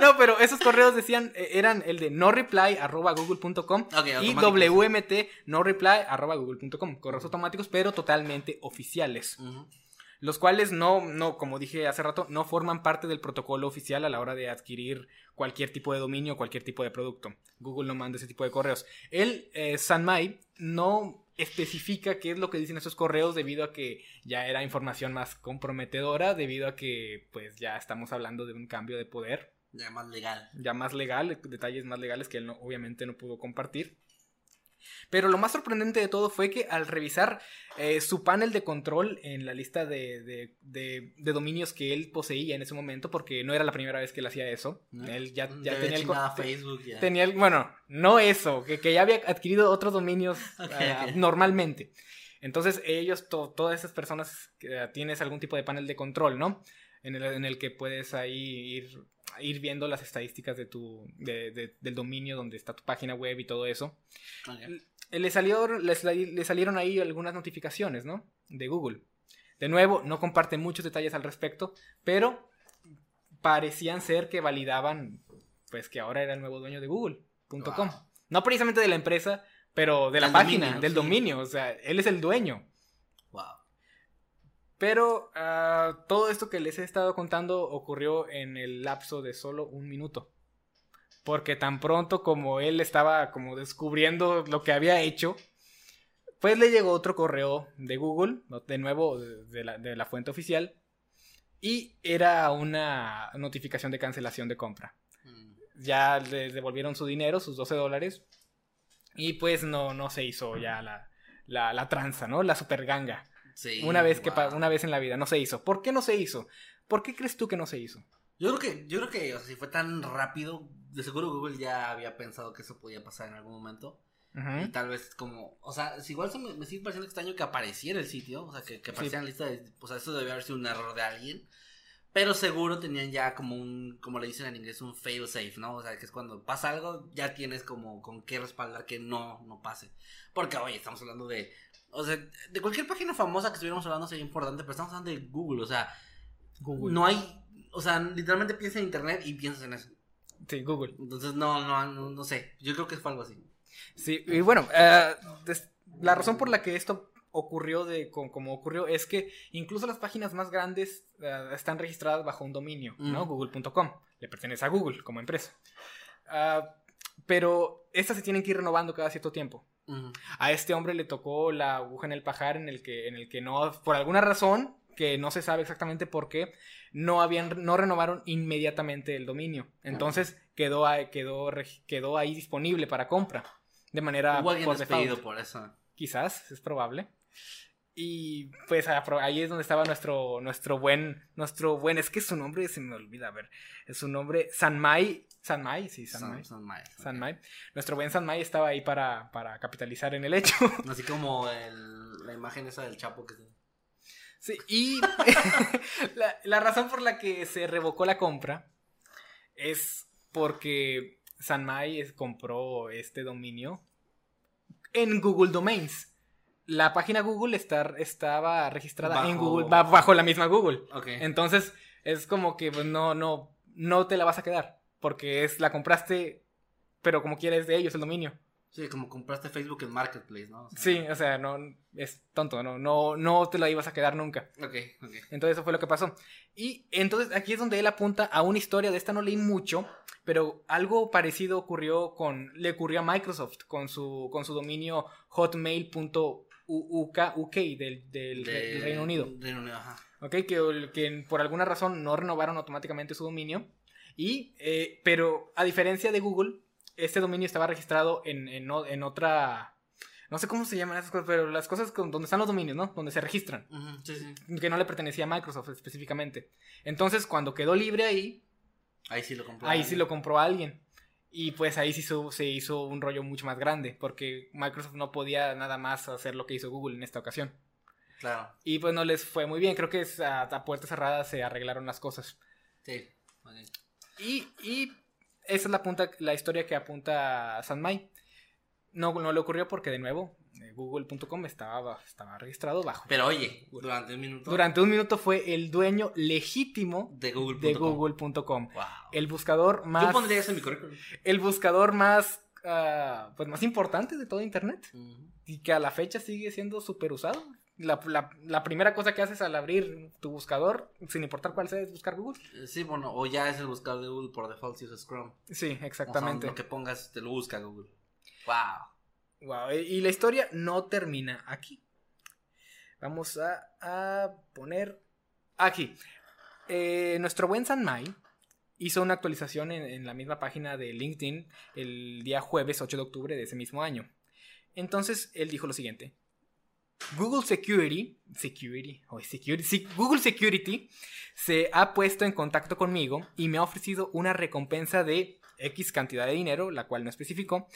No, pero esos correos decían, eh, eran el de no reply arroba google.com okay, y WMT no reply arroba google.com. Correos automáticos, pero totalmente oficiales. Uh -huh los cuales no, no, como dije hace rato, no forman parte del protocolo oficial a la hora de adquirir cualquier tipo de dominio, cualquier tipo de producto. Google no manda ese tipo de correos. El eh, Sanmai no especifica qué es lo que dicen esos correos debido a que ya era información más comprometedora, debido a que pues ya estamos hablando de un cambio de poder. Ya más legal. Ya más legal, detalles más legales que él no, obviamente no pudo compartir. Pero lo más sorprendente de todo fue que al revisar eh, su panel de control en la lista de, de, de, de, dominios que él poseía en ese momento, porque no era la primera vez que él hacía eso, ¿No? él ya, tenía el, Facebook ya. tenía el, bueno, no eso, que, que ya había adquirido otros dominios ok. normalmente. Entonces ellos, to- todas esas personas, ah, tienes algún tipo de panel de control, ¿no? En el, en el que puedes ahí ir, ir viendo las estadísticas de tu, de- de- del dominio donde está tu página web y todo eso Ok. le, salió, le salieron ahí algunas notificaciones, ¿no? De Google. De nuevo, no comparte muchos detalles al respecto, pero parecían ser que validaban, pues que ahora era el nuevo dueño de Google.com. Wow. No precisamente de la empresa, pero de la página, dominio, del sí. dominio. O sea, él es el dueño. Pero ah, todo esto que les he estado contando ocurrió en el lapso de solo un minuto. Porque tan pronto como él estaba como descubriendo lo que había hecho, pues le llegó otro correo de Google, de nuevo de la, de la fuente oficial, y era una notificación de cancelación de compra. Mm. Ya le devolvieron su dinero, sus 12 dólares, y pues no, no se hizo ya la, la, la tranza, ¿no? La super ganga. Sí. Una vez que wow. pa- una vez en la vida no se hizo. ¿Por qué no se hizo? ¿Por qué crees tú que no se hizo? Yo creo que, yo creo que, o sea, si fue tan rápido, de seguro Google ya había pensado que eso podía pasar en algún momento. Ujú. Y tal vez como, o sea, si igual se me, me sigue pareciendo extraño que apareciera el sitio, o sea, que, que apareciera en la lista de, o sea, eso debe haber sido un error de alguien. Pero seguro tenían ya como un, como le dicen en inglés, un fail safe, ¿no? O sea, que es cuando pasa algo, ya tienes como con qué respaldar que no, no pase. Porque, oye, estamos hablando de, o sea, de cualquier página famosa que estuviéramos hablando sería importante, pero estamos hablando de Google, o sea, Google. no hay, o sea, literalmente piensas en internet y piensas en eso. Sí, Google. Entonces, no, no, no, no sé, yo creo que fue algo así. Sí, y bueno, des- la razón por la que esto ocurrió de co- como ocurrió es que incluso las páginas más grandes eh, están registradas bajo un dominio, ¿no? Google.com. Le pertenece a Google como empresa. Ah, pero estas se tienen que ir renovando cada cierto tiempo. A este hombre le tocó la aguja en el pajar en el que, en el que no, por alguna razón, que no se sabe exactamente por qué, no habían, no renovaron inmediatamente el dominio. Entonces quedó, ahí- quedó, quedó ahí disponible para compra. De manera Hubo alguien por default. despedido por eso. Quizás, es probable. Y pues ahí es donde estaba nuestro, nuestro buen, nuestro buen, es que su nombre se me olvida, a ver, es su nombre, Sanmai, Sanmai, sí, Sanmai. San, San Mai. Nuestro buen Sanmai estaba ahí para, para capitalizar en el hecho. Así como el- la imagen esa del Chapo que se... Sí, y la, la razón por la que se revocó la compra es porque Sanmai es- compró este dominio en Google Domains. La página Google estaba registrada en Bajo- Google, ba- bajo la misma Google. Ok. Entonces, es como que pues, no, no, no te la vas a quedar. Porque es, la compraste, pero como quieres de ellos el dominio. Sí, como compraste Facebook en Marketplace, ¿no? O sea, Sí, o sea, no, es tonto, no, no, no te la ibas a quedar nunca. Ok, ok. Entonces eso fue lo que pasó. Y entonces aquí es donde él apunta a una historia, de esta no leí mucho, pero algo parecido ocurrió con, le ocurrió a Microsoft con su, con su dominio hotmail.uk UK del, del, De- del Reino Unido. Reino Unido, ajá. ¿ok? Que, que por alguna razón no renovaron automáticamente su dominio. Y, eh, pero a diferencia de Google, este dominio estaba registrado en, en, otra... No sé cómo se llaman esas cosas, pero las cosas con- donde están los dominios, ¿no? Donde se registran. Ujú, sí, sí. Que no le pertenecía a Microsoft específicamente. Entonces, cuando quedó libre ahí, Ahí sí lo compré. ahí sí lo compró alguien. Y pues ahí sí se hizo un rollo mucho más grande, porque Microsoft no podía nada más hacer lo que hizo Google en esta ocasión. Claro. Y pues no les fue muy bien, creo que es a, a puerta cerrada se arreglaron las cosas. Sí. ok. Y, y esa es la, punta, la historia que apunta Sanmai. No, no le ocurrió porque, de nuevo, eh, google.com estaba, estaba registrado bajo. Pero oye, durante un minuto. Durante un minuto fue el dueño legítimo De Google. de google.com. Wow. El buscador más... Yo pondría eso en mi currículum. El buscador más... ah, pues más importante de todo Internet. Y que a la fecha sigue siendo súper usado. La, la- la primera cosa que haces al abrir tu buscador, sin importar cuál sea, es buscar Google. Eh, Sí, bueno, o ya es el buscador de Google por default si usas Chrome. Sí, O sea, exactamente. lo que pongas te lo busca Google. Wow. Wow, y la historia no termina aquí. Vamos a, a poner aquí. Eh, nuestro buen Sanmai hizo una actualización en, en la misma página de LinkedIn el día jueves 8 de octubre de ese mismo año. Entonces él dijo lo siguiente. Google Security, Security, o Security, sí, Google Security se ha puesto en contacto conmigo y me ha ofrecido una recompensa de X cantidad de dinero, la cual no especificó,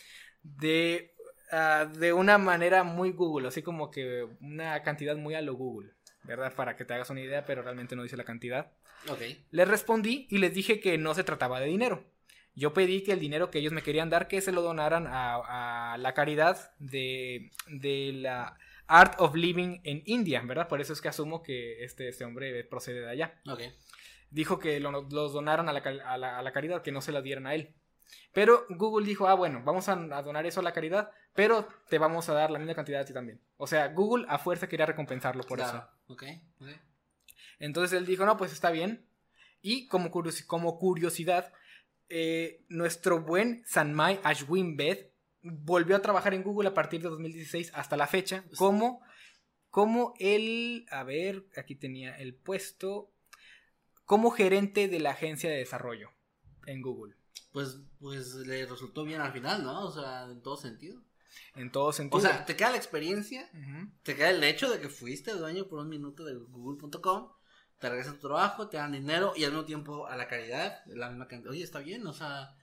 de, ah, de una manera muy Google, así como que una cantidad muy a lo Google, ¿verdad? Para que te hagas una idea, pero realmente no dice la cantidad. Ok. Les respondí y les dije que no se trataba de dinero. Yo pedí que el dinero que ellos me querían dar, que se lo donaran a, a la caridad de, de la Art of Living en India, ¿verdad? Por eso es que asumo que este, este hombre procede de allá. Ok. Dijo que lo- los donaran a la, a la- a la caridad, que no se la dieran a él. Pero Google dijo, ah, bueno, vamos a, a donar eso a la caridad, pero te vamos a dar la misma cantidad a ti también. O sea, Google a fuerza quería recompensarlo por eso. Claro. Ok, ok. Entonces él dijo, no, pues está bien. Y como, curiosi- como curiosidad, eh, nuestro buen Sanmai Ashwin Bed volvió a trabajar en Google a partir de 2016 hasta la fecha como, como el, a ver, aquí tenía el puesto, como gerente de la agencia de desarrollo en Google. Pues, pues le resultó bien al final, ¿no? O sea, en todo sentido. En todo sentido. O sea, te queda la experiencia, te queda el hecho de que fuiste dueño por un minuto de google.com, te regresan tu trabajo, te dan dinero y al mismo tiempo a la caridad, la misma cantidad. Oye, está bien, o sea,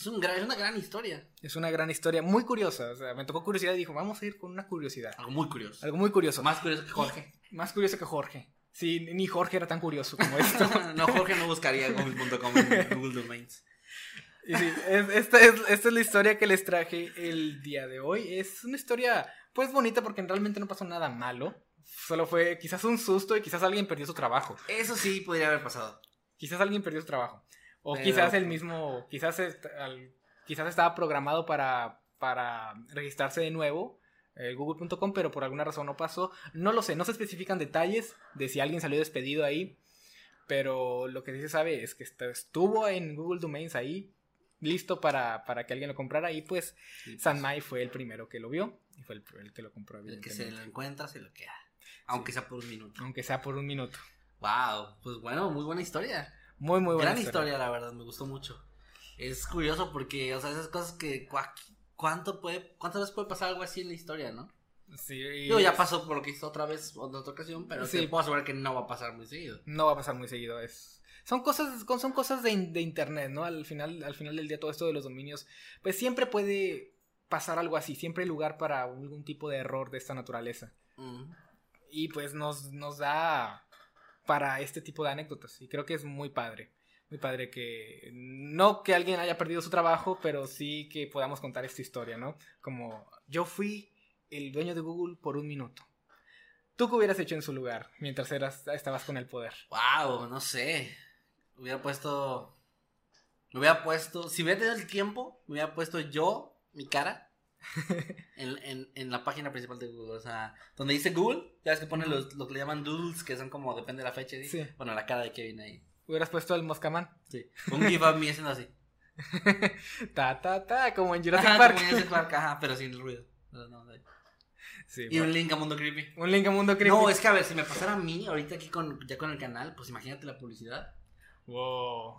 es, un gran, es una gran historia. es una gran historia, muy curiosa. O sea, me tocó curiosidad y dijo, vamos a ir con una curiosidad. Algo muy curioso. Algo muy curioso. Más curioso que Jorge. Más curioso que Jorge. Sí, ni Jorge era tan curioso como esto. no, Jorge no buscaría google.com en Google Domains. Y sí, es- esta, es, esta es la historia que les traje el día de hoy. Es una historia, pues bonita, porque realmente no pasó nada malo. Solo fue quizás un susto y quizás alguien perdió su trabajo. Eso sí podría haber pasado. Quizás alguien perdió su trabajo. O Pero- quizás el mismo, quizás, est- al- quizás estaba programado para, para registrarse de nuevo. eh, Google.com, pero por alguna razón no pasó. No lo sé, no se especifican detalles de si alguien salió despedido ahí. Pero lo que sí se sabe es que est- estuvo en Google Domains ahí, listo para, para que alguien lo comprara. Y pues Sí, pues, Sanmai fue el primero que lo vio y fue el, el que lo compró, El que se lo encuentra se lo queda. Aunque sea por un minuto. Aunque sea por un minuto. Wow, pues bueno, muy buena historia. Muy, muy buena Gran historia. la verdad, me gustó mucho. Es curioso porque, o sea, esas cosas que cuánto puede, cuántas veces puede pasar algo así en la historia, ¿no? Sí, y- Digo, ya pasó por lo que hizo otra vez, en otra ocasión, pero Sí. te puedo asegurar que no va a pasar muy seguido. no va a pasar muy seguido. Es, son cosas, son cosas de, de internet, ¿no? Al final, al final del día, todo esto de los dominios, pues siempre puede pasar algo así. Siempre hay lugar para algún tipo de error de esta naturaleza. Y pues nos, nos da para este tipo de anécdotas. Y creo que es muy padre. Muy padre que no que alguien haya perdido su trabajo, pero sí que podamos contar esta historia, ¿no? Como yo fui el dueño de Google por un minuto. ¿Tú qué hubieras hecho en su lugar mientras eras, estabas con el poder? Wow, no sé. Hubiera puesto. Me hubiera puesto. Si hubiera tenido el tiempo, me hubiera puesto yo, mi cara. en, en, en la página principal de Google. O sea, donde dice Google, ya ves que ponen los, lo que le llaman doodles, que son como depende de la fecha. ¿sí? Sí. Bueno, la cara de Kevin ahí. Hubieras puesto el Moscaman. Sí. Un give up me haciendo así. Ta, ta, ta, como en Jurassic Ajá, Park. como en Jurassic Park, ajá, pero sin el ruido. No, no, no. Sí, Y bueno. un link a Mundo Creepy. un link a Mundo Creepy. No, es que a ver, si me pasara a mí ahorita aquí con, ya con el canal, pues imagínate la publicidad. Wow.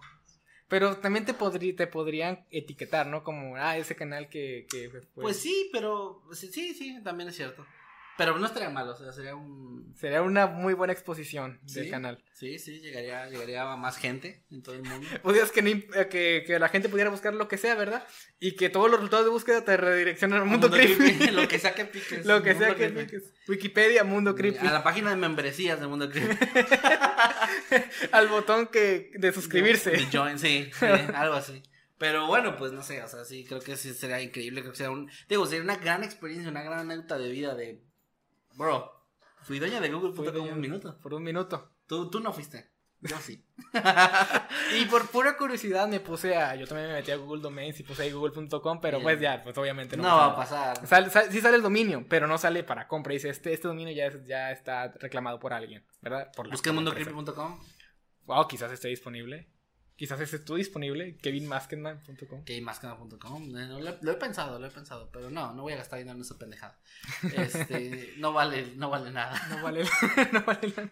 Pero también te, podrí- te podrían etiquetar, ¿no? Como, ah, ese canal que... que Pues sí, pero sí, sí, también es cierto. Pero no estaría mal, o sea, sería un... Sería una muy buena exposición del canal. Sí, sí, llegaría, llegaría a más gente en todo el mundo. Podrías que, no imp- eh, que, que la gente pudiera buscar lo que sea, ¿verdad? Y que todos los resultados de búsqueda te redireccionen al mundo, creepy. lo que sea que piques. lo que sea Mundo que Creepy. piques. Wikipedia, mundo creepy. A la página de membresías de Mundo Creepy. Al botón que de suscribirse. De join, sí, sí, algo así. Pero bueno, pues no sé, o sea, sí, creo que sí sería increíble, creo que sería un... Digo, sería una gran experiencia, una gran anécdota de vida de... Bro, fui dueña de Google Fui por dueño- un minuto. Por un minuto. Tú, tú no fuiste, yo sí. Y por pura curiosidad me puse a. Yo también me metí a Google Domains y puse ahí google.com, pero Bien. pues ya, pues obviamente no. No, va a pasar. Sale- sale- sí sale el dominio, pero no sale para compra. Dice, este, este dominio ya, es- ya está reclamado por alguien, ¿verdad? Por mundocreepy.com, Wow, quizás esté disponible. Quizás esté tú disponible. kevinmaskenman.com. keymascana.com. Eh, no, lo, lo he pensado, lo he pensado, pero no, no voy a gastar dinero en esa pendejada. Este, no vale, no vale nada. No vale, no vale la-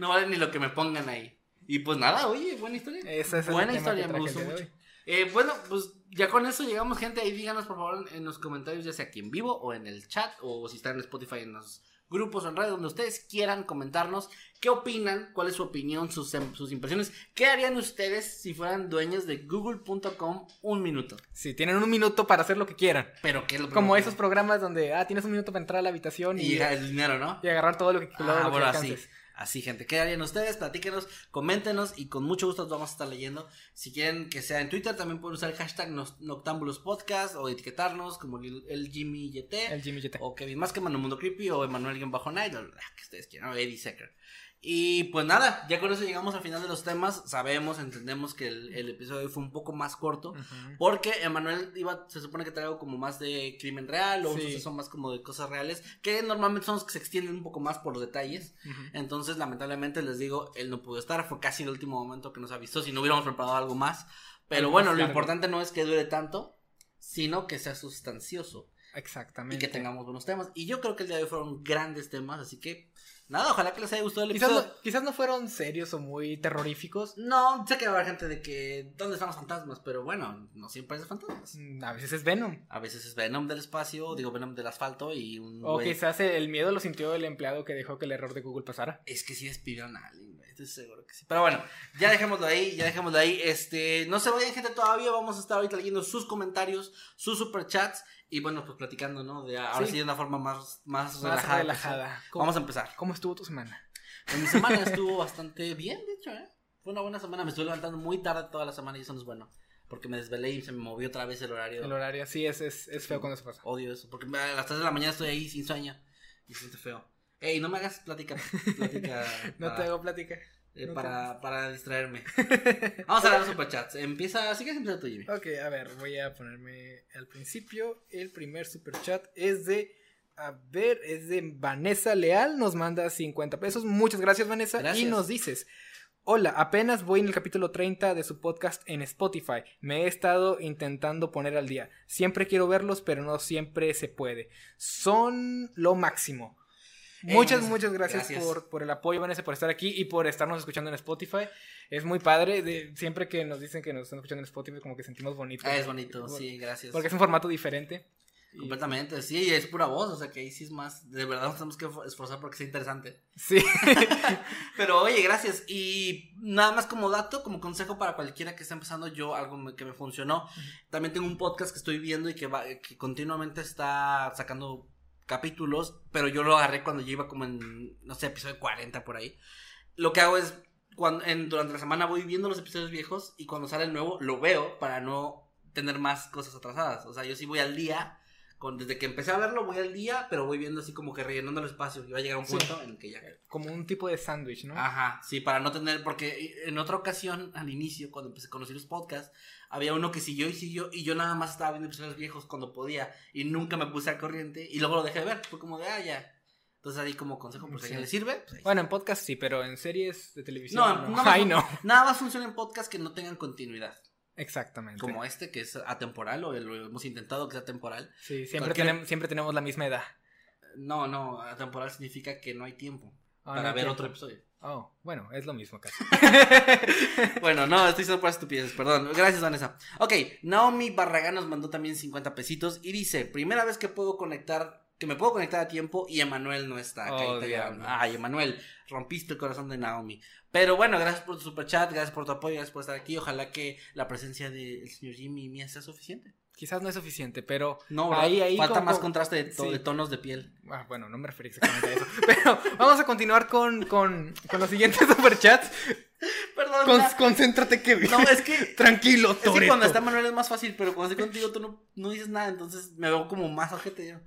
No vale ni lo que me pongan ahí. Y pues nada, oye, buena historia. Ese es buena historia, me gustó mucho. Eh, bueno, pues ya con eso llegamos, gente. Ahí díganos por favor en los comentarios, ya sea aquí en vivo o en el chat, o si están en Spotify en los grupos en radio, donde ustedes quieran comentarnos qué opinan, cuál es su opinión, sus, em- sus impresiones. ¿Qué harían ustedes si fueran dueños de google.com un minuto? Sí, tienen un minuto para hacer lo que quieran. Pero qué es lo Como esos programas donde, ah, tienes un minuto para entrar a la habitación y, Y el dinero, ¿no? y agarrar todo lo que, todo Ah, lo que así. Así, gente. ¿Qué harían ustedes? Platíquenos, coméntenos y con mucho gusto los vamos a estar leyendo. Si quieren que sea en Twitter, también pueden usar el hashtag Noctámbulos Podcast o etiquetarnos como el, Jimmy YT El Jimmy Jete. o Kevin Maskeman o Mundo Creepy o Emanuel-Night que ustedes quieran, o Eddie Secker. Y pues nada, ya con eso llegamos al final de los temas. Sabemos, entendemos que el, el episodio fue un poco más corto. Porque Emanuel iba, se supone que trae algo como más de crimen real o Sí. son más como de cosas reales. Que normalmente son los que se extienden un poco más por los detalles. Entonces, lamentablemente les digo, él no pudo estar. Fue casi el último momento que nos avisó. Si no hubiéramos preparado algo más. Pero bueno, lo largo. importante no es que dure tanto, sino que sea sustancioso y Exactamente. que tengamos buenos temas. Y yo creo que el día de hoy fueron grandes temas, así que nada, ojalá que les haya gustado el Quizás episodio. no, quizás no fueron serios o muy terroríficos. No, sé que va a haber gente de que, ¿dónde están los fantasmas? Pero bueno, no siempre es de fantasmas. Mm, A veces es Venom. A veces es Venom del espacio, digo Venom del asfalto y un... O güey- quizás el miedo lo sintió el empleado que dejó que el error de Google pasara. Es que sí despidieron a alguien, güey. Estoy seguro que sí. Pero bueno, ya dejémoslo ahí, ya dejémoslo ahí. Este, no se vayan, gente, todavía. Vamos a estar ahorita leyendo sus comentarios, sus superchats. Y bueno, pues platicando, ¿no? De ahora Sí. sí de una forma más, más, Más relajada. relajada. ¿Cómo- Vamos a empezar. ¿Cómo estuvo tu semana? En mi semana estuvo bastante bien, de hecho, ¿eh? Fue una buena semana. Me estuve levantando muy tarde toda la semana y eso no es bueno. Porque me desvelé y se me movió otra vez el horario. El horario, sí, es, es, es feo cuando eso pasa. Odio eso. Porque a las 3 de la mañana estoy ahí sin sueño. Y se siente feo. Ey, no me hagas plática. plática No para- te hago plática. eh, no para, para distraerme. Vamos a ver los superchats. Empieza, sigue empieza tú, Jimmy. Ok, a ver, voy a ponerme al principio. El primer super chat es de. A ver, es de Vanessa Leal. Nos manda 50 pesos. Muchas gracias, Vanessa. Gracias. Y nos dices. Hola, apenas voy en el capítulo 30 de su podcast en Spotify. Me he estado intentando poner al día. Siempre quiero verlos, pero no siempre se puede. Son lo máximo. Muchas, Vanessa, muchas gracias, gracias. Por, por el apoyo, Vanessa, por estar aquí y por estarnos escuchando en Spotify. Es muy padre. De, siempre que nos dicen que nos están escuchando en Spotify, como que sentimos bonito. Ah, es bonito, sí, gracias. Porque es un formato diferente. Y- Completamente, sí, y es pura voz, o sea que ahí sí es más, de verdad nos tenemos que esforzar porque sea interesante. Sí. Pero oye, gracias. Y nada más como dato, como consejo para cualquiera que esté empezando, yo algo me- que me funcionó. También tengo un podcast que estoy viendo y que, va, que continuamente está sacando capítulos, pero yo lo agarré cuando yo iba como en, no sé, episodio 40 por ahí. Lo que hago es, cuando, en, durante la semana voy viendo los episodios viejos y cuando sale el nuevo lo veo para no tener más cosas atrasadas. O sea, yo sí voy al día. Con, desde que empecé a verlo voy al día, pero voy viendo así como que rellenando el espacio y va a llegar un Sí. punto en el que ya Como un tipo de sándwich, ¿no? Ajá, sí, para no tener, porque en otra ocasión, al inicio, cuando empecé a conocer los podcasts, había uno que siguió y siguió, y yo nada más estaba viendo episodios viejos cuando podía, y nunca me puse al corriente, y luego lo dejé de ver, fue como de, ah, ya. Entonces ahí como consejo, pues Sí. le sirve, pues, Bueno, en podcast sí, pero en series de televisión. No, No, no, no. Ay, no. Nada más funciona en podcasts que no tengan continuidad, Exactamente. como este que es atemporal, o lo hemos intentado que sea temporal. Sí, siempre, Cualquier- tenemos, siempre tenemos la misma edad. No, no, atemporal significa que no hay tiempo Ah, para no ver tiempo. otro episodio. Oh, bueno, es lo mismo casi. Bueno, no, estoy diciendo por estupideces, perdón. Gracias, Vanessa. Ok, Naomi Barragán nos mandó también 50 pesitos y dice, primera vez que puedo conectar, que me puedo conectar a tiempo y Emanuel no está. Oh, Carita diablos. llorando. Ay, Emanuel, rompiste el corazón de Naomi. Pero bueno, gracias por tu super chat, gracias por tu apoyo, gracias por estar aquí. Ojalá que la presencia del señor Jimmy y mía sea suficiente. Quizás no es suficiente, pero No, ahí, ahí falta como- más contraste de, to- Sí. de tonos de piel. Ah, bueno, no me referí exactamente a eso. Pero vamos a continuar con, con, con los siguientes superchats. Perdón. Con- concéntrate, Kevin. No, es que Tranquilo, Es que cuando está Manuel es más fácil, pero cuando estoy contigo tú no, no dices nada, entonces me veo como más ojete yo.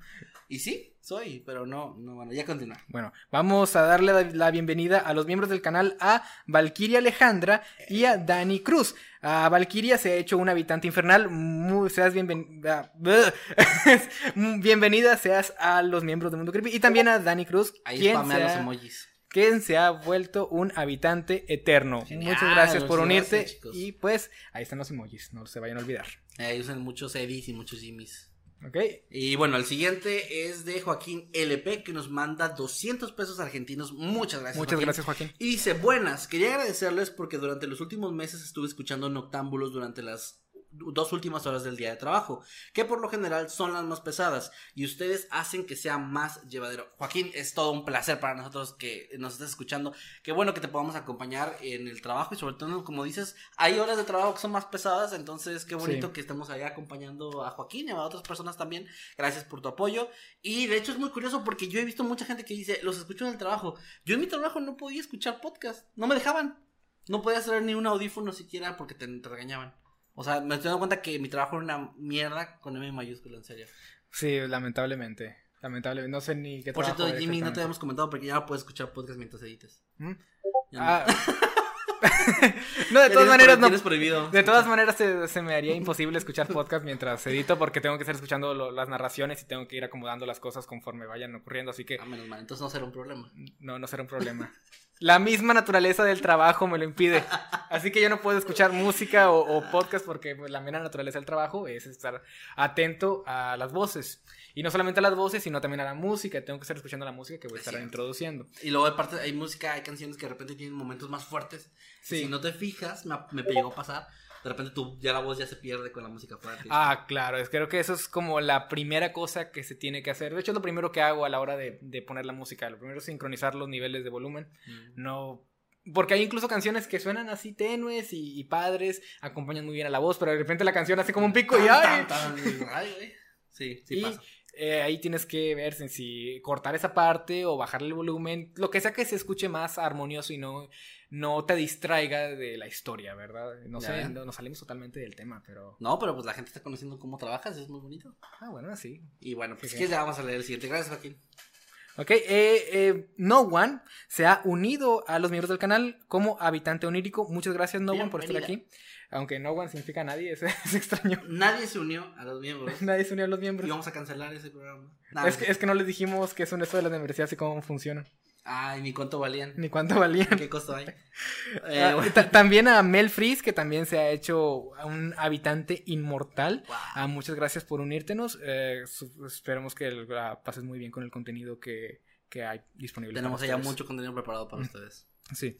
Y sí, soy, pero no, no, bueno, ya continúa. Bueno, vamos a darle la, la bienvenida a los miembros del canal a Valkyria Alejandra y a Dani Cruz. A Valkyria se ha hecho un habitante infernal. Muy, seas bienvenida. bienvenida seas a los miembros del Mundo Creepy y también a Dani Cruz, Ahí quien se, los ha, emojis. quien se ha vuelto un habitante eterno. Genial, Muchas gracias por unirte. gracias, y pues ahí están los emojis, no se vayan a olvidar. Eh, usan muchos Edis y muchos Jimmys. ¿Ok? Y bueno, el siguiente es de Joaquín LP que nos manda 200 pesos argentinos. Muchas gracias. Muchas Joaquín. gracias, Joaquín. Y dice, buenas, quería agradecerles porque durante los últimos meses estuve escuchando Noctámbulos durante las dos últimas horas del día de trabajo, que por lo general son las más pesadas, y ustedes hacen que sea más llevadero. Joaquín, es todo un placer para nosotros que nos estés escuchando. Qué bueno que te podamos acompañar en el trabajo y sobre todo, como dices, hay horas de trabajo que son más pesadas, entonces qué bonito Sí. que estemos ahí acompañando a Joaquín y a otras personas también. Gracias por tu apoyo. Y de hecho es muy curioso porque yo he visto mucha gente que dice, los escucho en el trabajo. Yo en mi trabajo no podía escuchar podcast, no me dejaban. No podía hacer ni un audífono siquiera porque te, te regañaban. O sea, me estoy dando cuenta que mi trabajo era una mierda con M mayúscula, en serio. Sí, lamentablemente. Lamentablemente, no sé ni qué Por cierto, Jimmy, no te habíamos comentado porque ya puedes escuchar podcast mientras edites. ¿Mm? No. Ah. no, de todas maneras, no. prohibido. De todas maneras, se, se me haría imposible escuchar podcast mientras edito porque tengo que estar escuchando lo- las narraciones y tengo que ir acomodando las cosas conforme vayan ocurriendo. Así que Ah, menos mal, entonces no será un problema. no, no será un problema. La misma naturaleza del trabajo me lo impide. Así que yo no puedo escuchar música o, o podcast porque pues, la mera naturaleza del trabajo es estar atento a las voces. Y no solamente a las voces, sino también a la música. Tengo que estar escuchando la música que voy a Es estar cierto. introduciendo. Y luego aparte hay música, hay canciones que de repente tienen momentos más fuertes. Sí. Si no te fijas, me, me llegó a pasar. De repente tu, ya la voz ya se pierde con la música fuerte. Ah, claro, es, creo que eso es como la primera cosa que se tiene que hacer. De hecho, es lo primero que hago a la hora de, de poner la música. Lo primero es sincronizar los niveles de volumen. Mm. No. Porque hay incluso canciones que suenan así tenues y, y padres, acompañan muy bien a la voz, pero de repente la canción hace como un pico y ¡ay! Tan, tan, tan. Ay. Sí, sí y pasa. Eh, ahí tienes que ver si- cortar esa parte o bajarle el volumen, lo que sea que se escuche más armonioso y no, no te distraiga de la historia, ¿verdad? No Ya sé, no- nos salimos totalmente del tema, pero... No, pero pues la gente está conociendo cómo trabajas, es muy bonito. Ah, bueno, sí. Y bueno, pues Sí, que ya vamos a leer el siguiente. Gracias, Joaquín. Ok, eh, eh, No One se ha unido a los miembros del canal como habitante onírico. Muchas gracias, No One, por estar aquí. Aunque No One significa nadie, es, es extraño. Nadie se unió a los miembros. Nadie se unió a los y miembros. vamos a cancelar ese programa. Es que, es que no les dijimos qué son esto de las membresías y cómo funcionan, Ay, ni cuánto valían. ni cuánto valían. ¿Qué costo hay? Eh, Ah, bueno. también a Mel Freeze, que también se ha hecho un habitante inmortal. Wow. Ah, muchas gracias por unírtenos. Eh, esperemos que la pases muy bien con el contenido que, que hay disponible. Tenemos para allá ustedes. mucho contenido preparado para ustedes. Sí.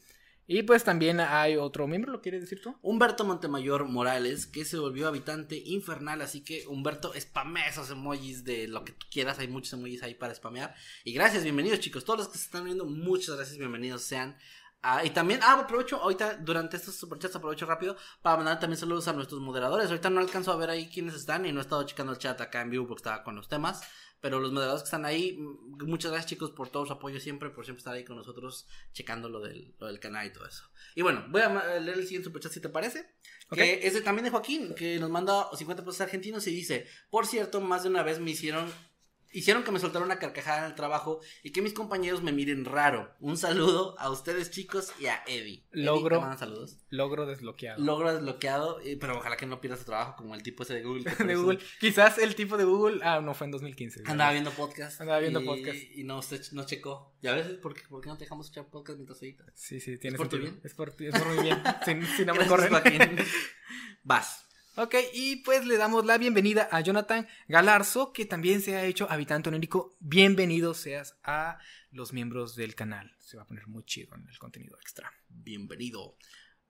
Y pues también hay otro miembro, ¿lo quieres decir tú? Humberto Montemayor Morales, que se volvió habitante infernal, así que Humberto, spamea esos emojis de lo que tú quieras, hay muchos emojis ahí para spamear. Y gracias, bienvenidos chicos, todos los que se están viendo, muchas gracias, bienvenidos sean. Ah, y también, ah, aprovecho, ahorita durante estos superchats aprovecho rápido para mandar también saludos a nuestros moderadores. Ahorita no alcanzo a ver ahí quiénes están y no he estado checando el chat acá en vivo porque estaba con los temas. Pero los moderadores que están ahí, mm, muchas gracias chicos por todo su apoyo siempre, por siempre estar ahí con nosotros checando lo del, lo del canal y todo eso. Y bueno, voy a ma- leer el siguiente superchat si te parece. Que Ok. es de- también de Joaquín, que nos manda 50 pesos argentinos y dice, por cierto, más de una vez me hicieron, hicieron que me soltara una carcajada en el trabajo y que mis compañeros me miren raro. Un saludo a ustedes chicos y a Eddie. Eddie, Logro. te mandan saludos. Logro desbloqueado. Logro desbloqueado, pero ojalá que no pierdas tu trabajo como el tipo ese de Google. de Google. Quizás el tipo de Google. Ah, no, fue en 2015. Andaba viendo podcast. Andaba viendo y- podcast. Y no, usted no checó. Y a veces, ¿por qué, por qué no te dejamos escuchar podcast mientras editas? Sí, sí, tiene ¿Es por tu bien? Es por, es por mi bien. si, si no me Gracias, corren. Vas. Ok, y pues le damos la bienvenida a Jonathan Galarzo, que también se ha hecho habitante onérico. Bienvenido seas a los miembros del canal. Se va a poner muy chido en el contenido extra. Bienvenido.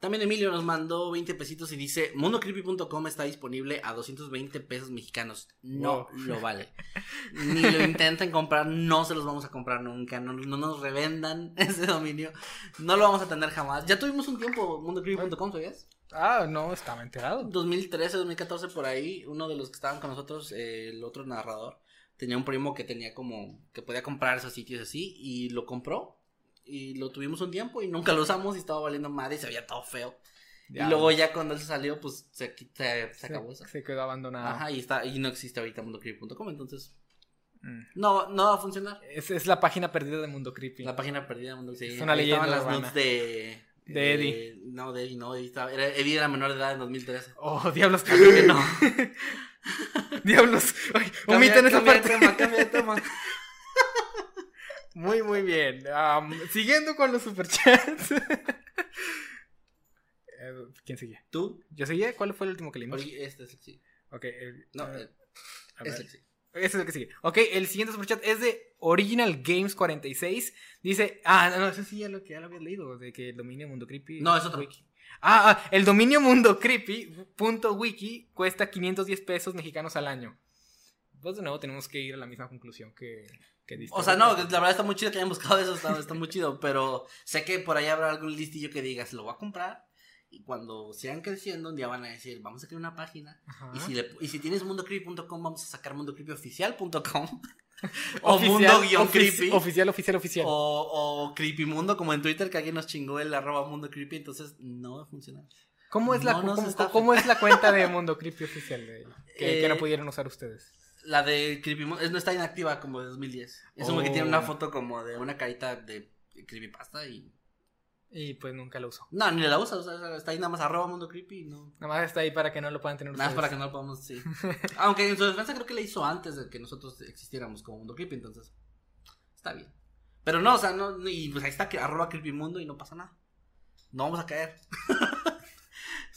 También Emilio nos mandó 20 pesitos y dice, mundocreepy.com está disponible a 220 pesos mexicanos. No Wow. lo vale. Ni lo intenten comprar, no se los vamos a comprar nunca. No, no nos revendan ese dominio. No lo vamos a tener jamás. Ya tuvimos un tiempo mundocreepy.com, ¿sabías? Ah, no, estaba enterado. 2013, 2014 por ahí, uno de los que estaban con nosotros, eh, el otro narrador, tenía un primo que tenía como, que podía comprar esos sitios así y lo compró. Y lo tuvimos un tiempo y nunca lo usamos y estaba valiendo madre y se veía todo feo. Ya, y luego ya cuando él se salió, pues se, se, se se, acabó eso. se quedó abandonado. Ajá, y está, y no existe ahorita mundocreepy.com, entonces Mm. no, no va a funcionar. Es, es la página perdida de Mundo Creepy. La página perdida de Mundo sí, Es una leyenda las notes de De Eddie. No, de Eddie, no, Eddie, estaba, era, Eddie era menor de edad en 2013. Oh, diablos. Así que no. diablos. Ay, omiten esa parte. tema, cambia de tema. Muy, muy bien. Siguiendo con los superchats. Eh, ¿Quién sigue? ¿Tú? ¿Yo seguía? ¿Cuál fue el último que leímos? Este es el sí. Ok. el- No, eh, eh, a es el sí. Ese es el que sigue. Ok, el siguiente superchat es de Original Games 46. Dice, ah, no, eso sí ya lo que ya lo habías leído, de que el dominio Mundo Creepy. No, es otro. Wiki. Ah, ah, el dominio Mundo Creepy punto wiki cuesta 510 pesos mexicanos al año. Pues de nuevo tenemos que ir a la misma conclusión que, que. O sea, no, la verdad está muy chido que hayan buscado eso, está, está muy chido, pero sé que por ahí habrá algún listillo que digas, lo voy a comprar y cuando sigan creciendo un día van a decir, vamos a crear una página Ajá. y si, le, y si tienes mundocreepy.com vamos a sacar mundocreepyoficial.com o Oficial, mundo-creepy ofici- Oficial, oficial, oficial. o, o creepymundo como en Twitter que alguien nos chingó el arroba mundo creepy, entonces no va a funcionar. ¿Cómo, es la, no cómo, es la cuenta de Mundo Creepy oficial de que, que no Eh, pudieron usar ustedes? La de Creepypasta es- no está inactiva como de 2010. Es como que tiene Oh. una foto como de una carita de Creepypasta y. Y pues nunca lo uso. No, ni la usa, o sea, está ahí nada más arroba mundo creepy no. Nada más está ahí para que no lo puedan tener Nada más para que no lo podamos, sí. Aunque en su defensa creo que la hizo antes de que nosotros existiéramos como mundo creepy, entonces. Está bien. Pero no, o sea, no, y pues ahí está que arroba creepy mundo y no pasa nada. No vamos a caer.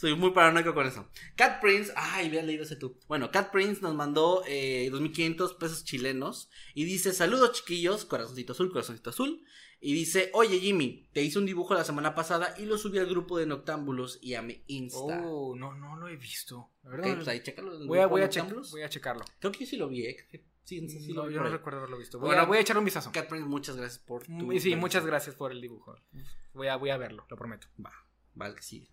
Soy muy paranoico con eso. Cat Prince, ay, había leído ese tú. Bueno, Cat Prince nos mandó eh, 2.500 pesos chilenos y dice: Saludos chiquillos, corazoncito azul, corazoncito azul. Y dice: Oye Jimmy, te hice un dibujo la semana pasada y lo subí al grupo de Noctámbulos y a mi Insta. Oh, no, no lo he visto. La verdad, pues ahí chécalo. voy, a, voy, a voy a checarlo. Creo que yo sí lo vi, ¿eh? Sí, sí, sí No, yo no recuerdo haberlo visto. Voy, Bueno, a, voy a echarle un vistazo. Cat Prince, muchas gracias por tu. Mm, Sí, muchas gracias por el dibujo. Voy a, voy a verlo, lo prometo. Va, va el que sigue.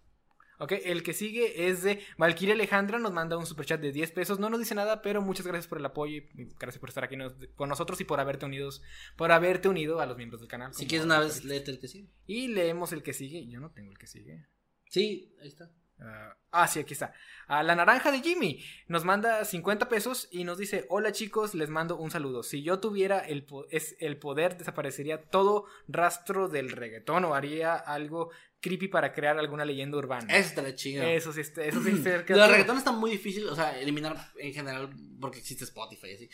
Ok, el que sigue es de Valkyria Alejandra, nos manda un superchat de 10 pesos, no nos dice nada, pero muchas gracias por el apoyo y gracias por estar aquí nos- con nosotros y por haberte unidos, por haberte unido a los miembros del canal. Si quieres una vez, ahorita. léete el que sigue. Y leemos el que sigue, yo no tengo el que sigue. Sí, ahí está. Ah, ah, sí, aquí está. A la naranja de Jimmy nos manda 50 pesos y nos dice, hola chicos, les mando un saludo. Si yo tuviera el, po- es, el poder, desaparecería todo rastro del reggaetón o haría algo creepy para crear alguna leyenda urbana. Eso está la chido. Eso sí, está- eso sí. Lo del reggaetón está muy difícil, o sea, eliminar en general porque existe Spotify y así.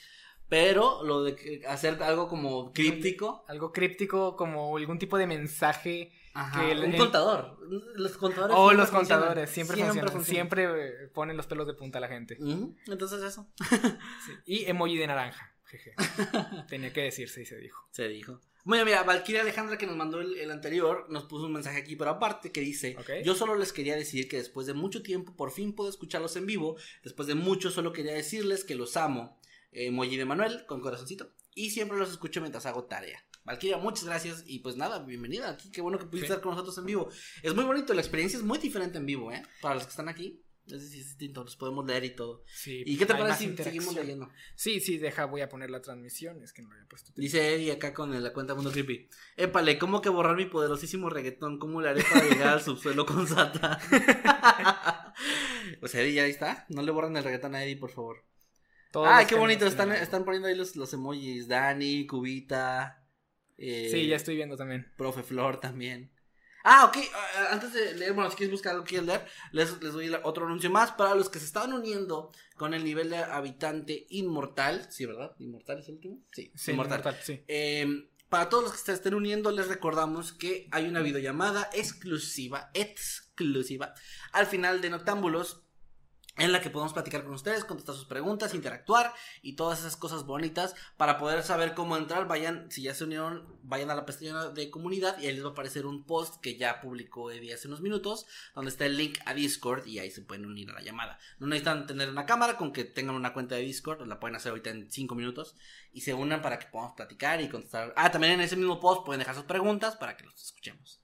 Pero lo de hacer algo como críptico. Algo críptico como algún tipo de mensaje. Ajá, que el- un el- contador. Los contadores. O siempre los funcionan. contadores, siempre, funcionan, funcionan. Siempre eh, ponen los pelos de punta a la gente. Entonces eso. Sí. Y emoji de naranja. Jeje. Tenía que decirse y se dijo. Se dijo. Bueno, mira, Valkyria Alejandra que nos mandó el, el anterior nos puso un mensaje aquí, pero aparte que dice, yo solo les quería decir que después de mucho tiempo por fin puedo escucharlos en vivo, después de mucho solo quería decirles que los amo, eh, emoji de Manuel con corazoncito, y siempre los escucho mientras hago tarea. Valkyria, muchas gracias y pues nada, bienvenida aquí, qué bueno que pudiste Sí. estar con nosotros en vivo. Es muy bonito, la experiencia es muy diferente en vivo, ¿eh? Para los que están aquí, es distinto, los podemos leer y todo. Sí, ¿Y qué te parece si seguimos leyendo? Sí, sí, deja, voy a poner la transmisión. Es que no lo había puesto. Dice Eddie acá con la cuenta Mundo Creepy. Épale, ¿cómo que borrar mi poderosísimo reggaetón? ¿Cómo le haré para llegar al subsuelo con Sata? pues Eddie, ya ahí está. No le borran el reggaetón a Eddie, por favor. Todos los qué bonito. Están, están poniendo ahí los, los emojis. Dani, Cubita. Eh, Sí, ya estoy viendo también. Profe Flor también. Ah, ok. ah, Antes de leer, bueno, si quieres buscar algo que quieres leer, les, les doy otro anuncio más para los que se estaban uniendo con el nivel de habitante inmortal. Sí, ¿verdad? ¿Inmortal es el último? Sí, Sí, inmortal. inmortal, sí. Eh, para todos los que se estén uniendo, les recordamos que hay una videollamada exclusiva, exclusiva, al final de Noctámbulos, en la que podemos platicar con ustedes, contestar sus preguntas, interactuar y todas esas cosas bonitas para poder saber cómo entrar. Vayan, si ya se unieron, vayan a la pestaña de comunidad y ahí les va a aparecer un post que ya publicó Eddie hace unos minutos, donde está el link a Discord y ahí se pueden unir a la llamada. No necesitan tener una cámara, con que tengan una cuenta de Discord, la pueden hacer ahorita en 5 minutos y se unan para que podamos platicar y contestar. Ah, también en ese mismo post pueden dejar sus preguntas para que los escuchemos.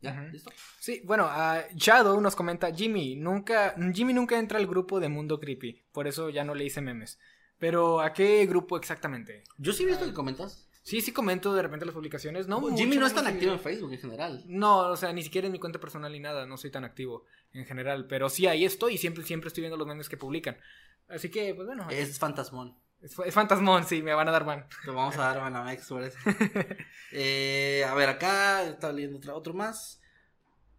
¿Listo? Sí, bueno, a Shadow nos comenta, Jimmy, nunca, Jimmy nunca entra al grupo de Mundo Creepy, por eso ya no le hice memes. Pero, ¿a qué grupo exactamente? Yo sí he visto que comentas. Sí, sí comento de repente las publicaciones, no Jimmy no es tan activo en. Facebook en general. No, o sea, ni siquiera en mi cuenta personal ni nada, no soy tan activo en general, pero sí, ahí estoy y siempre, siempre estoy viendo los memes que publican. Así que, pues bueno, es, Es fantasmón. Es fantasmón, sí, me van a dar ban. Te vamos a dar Banamex por eso. Eh, a ver, acá estaba leyendo otro, otro más.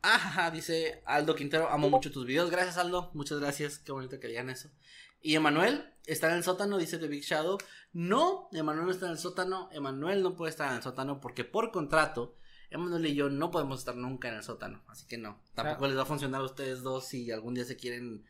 Ajá, dice Aldo Quintero, amo mucho tus videos. Gracias, Aldo. Muchas gracias. Qué bonito que digan eso. Y Emanuel está en el sótano, dice The Big Shadow. No, Emanuel no está en el sótano. Emanuel no puede estar en el sótano porque por contrato, Emanuel y yo no podemos estar nunca en el sótano. Así que no. Tampoco les va a funcionar a ustedes dos si algún día se quieren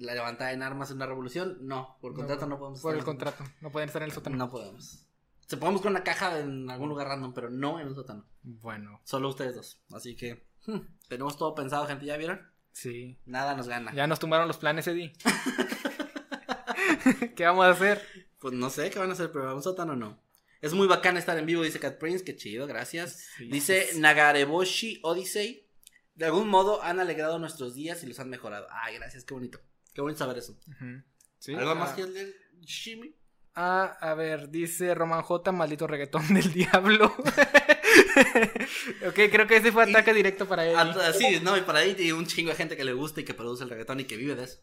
la levantar en armas en una revolución. No, por contrato no, podemos Por estar el en contrato, no pueden estar en el sótano. no podemos. Se podemos buscar una caja en algún lugar random, pero no en el sótano. Bueno, Solo ustedes dos. Así que hmm, tenemos todo pensado, gente. ¿Ya vieron? sí. Nada nos gana. Ya nos tumbaron los planes, Eddie. ¿Qué vamos a hacer? Pues no sé qué van a hacer, pero un sótano no. Es muy bacán estar en vivo, dice Cat Prince. Qué chido, gracias. Sí, dice sí. Nagareboshi Odyssey. De algún modo han alegrado nuestros días y los han mejorado. Ay, gracias, qué bonito. Qué bonito saber eso. Sí, ¿Algo ah, más que el del Shimi? Ah, a ver, dice Roman J, maldito reggaetón del diablo. ok, creo que ese fue ataque directo para él. Sí, no, y para ahí hay un chingo de gente que le gusta y que produce el reggaetón y que vive de eso.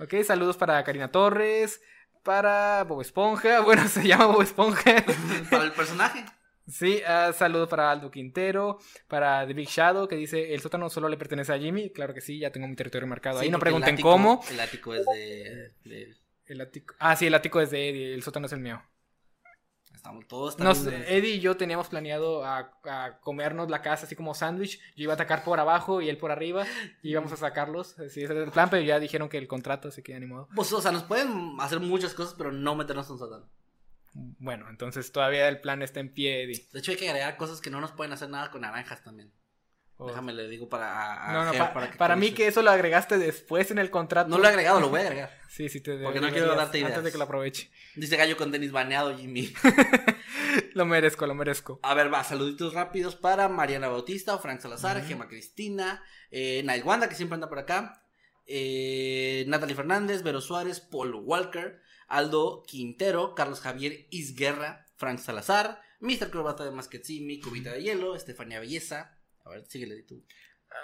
Ok, saludos para Karina Torres, para Bob Esponja. Bueno, se llama Bob Esponja. Para el personaje. Sí, ah, saludo para Aldo Quintero, para The Big Shadow, que dice, el sótano solo le pertenece a Jimmy. Claro que sí, ya tengo mi territorio marcado. Sí, Ahí no el pregunten ático- cómo. El ático es de. de- El ático... Ah, sí, el ático es de Eddie, el sótano es el mío. estamos todos Nos, Eddie y yo teníamos planeado a, a comernos la casa así como sándwich. Yo iba a atacar por abajo y él por arriba. Y íbamos a sacarlos. Así ese era el plan, pero ya dijeron que el contrato, así que ni modo. Pues, o sea, nos pueden hacer muchas cosas, pero no meternos en un sótano. Bueno, entonces todavía el plan está en pie, Eddie. De hecho, hay que agregar cosas que no nos pueden hacer nada con naranjas también. O- Déjame le digo para. a- a No, no, Ger pa- para para, mí que eso lo agregaste después en el contrato. No lo he agregado, lo voy a agregar. Sí, sí, te Porque no quiero darte ideas. Antes de que lo aproveche. Dice Gallo con tenis baneado, Jimmy. Lo merezco, lo merezco. A ver, va, saluditos rápidos para Mariana Bautista, Frank Salazar, Ujú. Gema Cristina, eh, Wanda, que siempre anda por acá, eh, Natalie Fernández, Vero Suárez, Paul Walker, Aldo Quintero, Carlos Javier Isguerra, Frank Salazar, Mr. Corbata de Masquetzimi, Cubita de Hielo, Estefanía Belleza. A ver, síguele tú.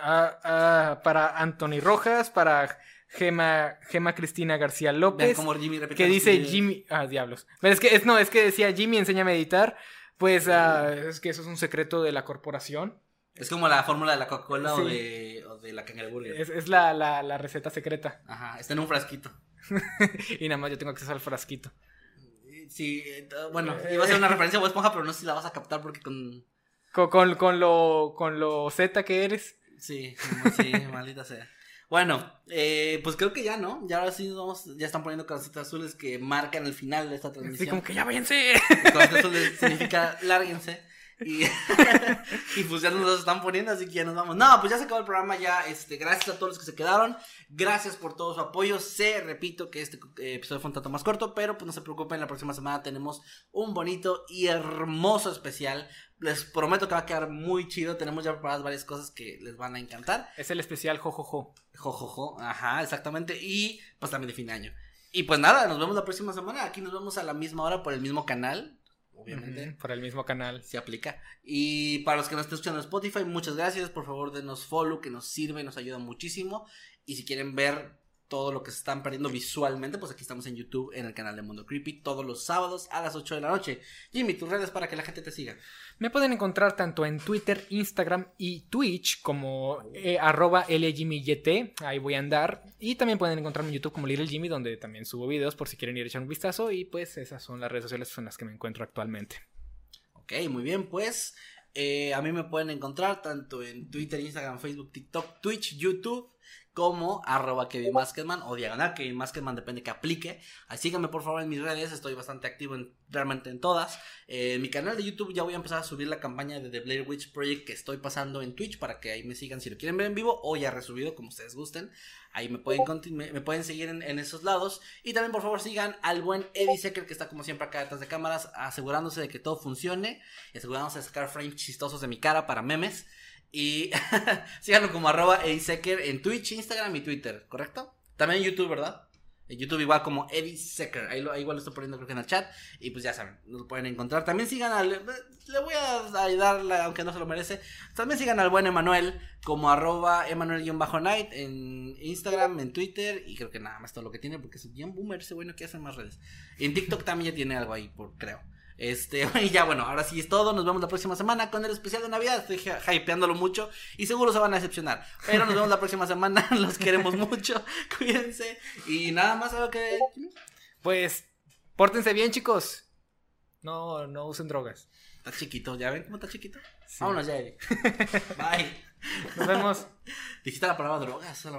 Ah, para Anthony Rojas, para Gema, Gema Cristina García López. cómo Jimmy que dice. Jimmy. Ah, diablos. Pero es que es, no, es que decía Jimmy, enséñame a editar. Pues ah, es que eso es un secreto de la corporación. Es como la fórmula de la Coca-Cola o, de, o de la Kangaroo. Es, es la, la, la receta secreta. Ajá, está en un frasquito. y nada más yo tengo acceso al frasquito. Sí, eh, bueno, iba a ser una referencia a Bob Esponja, pero no sé si la vas a captar porque con... Con, con, con lo, con lo Z que eres. Sí, sí, maldita sea. Bueno, eh, pues creo que ya, ¿no? Ya ahora sí nos vamos, ya están poniendo casitas azules que marcan el final de esta Así transmisión. como que ya váyanse. Y Casitas azules significa lárguense. Y, y pues ya nos los están poniendo, así que ya nos vamos. No, pues ya se acabó el programa, ya, este, gracias a todos los que se quedaron. Gracias por todo su apoyo. Sé, repito, que este eh, episodio fue un tanto más corto, pero pues no se preocupen, la próxima semana tenemos un bonito y hermoso especial. Les prometo que va a quedar muy chido. Tenemos ya preparadas varias cosas que les van a encantar. Es el especial jojojo. Jojojo, ajá, exactamente. Y pues también de fin de año. Y pues nada, nos vemos la próxima semana. Aquí nos vemos a la misma hora por el mismo canal. Obviamente. Ujú, Por el mismo canal. Se aplica. Y para los que nos estén escuchando en Spotify, muchas gracias. Por favor, denos follow, que nos sirve, nos ayuda muchísimo. Y si quieren ver todo lo que se están perdiendo visualmente, pues aquí estamos en YouTube, en el canal de Mundo Creepy, todos los sábados a las 8 de la noche. Jimmy, tus redes para que la gente te siga. Me pueden encontrar tanto en Twitter, Instagram y Twitch como eh, arroba LJimmyYT, ahí voy a andar. Y también pueden encontrarme en YouTube como Little Jimmy, donde también subo videos por si quieren ir a echar un vistazo. Y pues esas son las redes sociales en las que me encuentro actualmente. Ok, muy bien, pues eh, a mí me pueden encontrar tanto en Twitter, Instagram, Facebook, TikTok, Twitch, YouTube, como arroba Kevin Maskedman o diagonal Kevin Maskedman, depende que aplique. Así síganme por favor en mis redes, estoy bastante activo en, realmente en todas. Eh, en mi canal de YouTube ya voy a empezar a subir la campaña de The Blair Witch Project que estoy pasando en Twitch para que ahí me sigan si lo quieren ver en vivo o ya resubido como ustedes gusten. Ahí me pueden seguir en, en esos lados. Y también por favor sigan al buen Eddie Secker que está como siempre acá detrás de cámaras asegurándose de que todo funcione y asegurándose de sacar frames chistosos de mi cara para memes. Y síganlo como arroba Eddie Secker en Twitch, Instagram y Twitter, ¿correcto? También en YouTube, ¿verdad? En YouTube igual como Eddie Secker. Ahí, lo, ahí igual lo estoy poniendo creo que en el chat. Y pues ya saben, nos lo pueden encontrar. También sigan al... Le voy a ayudar, aunque no se lo merece. También sigan al buen Emanuel como arroba Emanuel-night en Instagram, en Twitter. Y creo que nada más todo lo que tiene porque es bien boomer ese bueno que hace más redes. En TikTok también ya tiene algo ahí, por creo. Este, y ya bueno, ahora sí es todo. Nos vemos la próxima semana con el especial de Navidad. Estoy hy- hypeándolo mucho y seguro se van a decepcionar. Pero nos vemos la próxima semana. Los queremos mucho. Cuídense. Y nada más algo que. Pues, pórtense bien, chicos. No, no usen drogas. Está chiquito, ¿ya ven cómo está chiquito? Sí. Vámonos ya, Eric. Bye. Nos vemos. Dijiste la palabra drogas. a la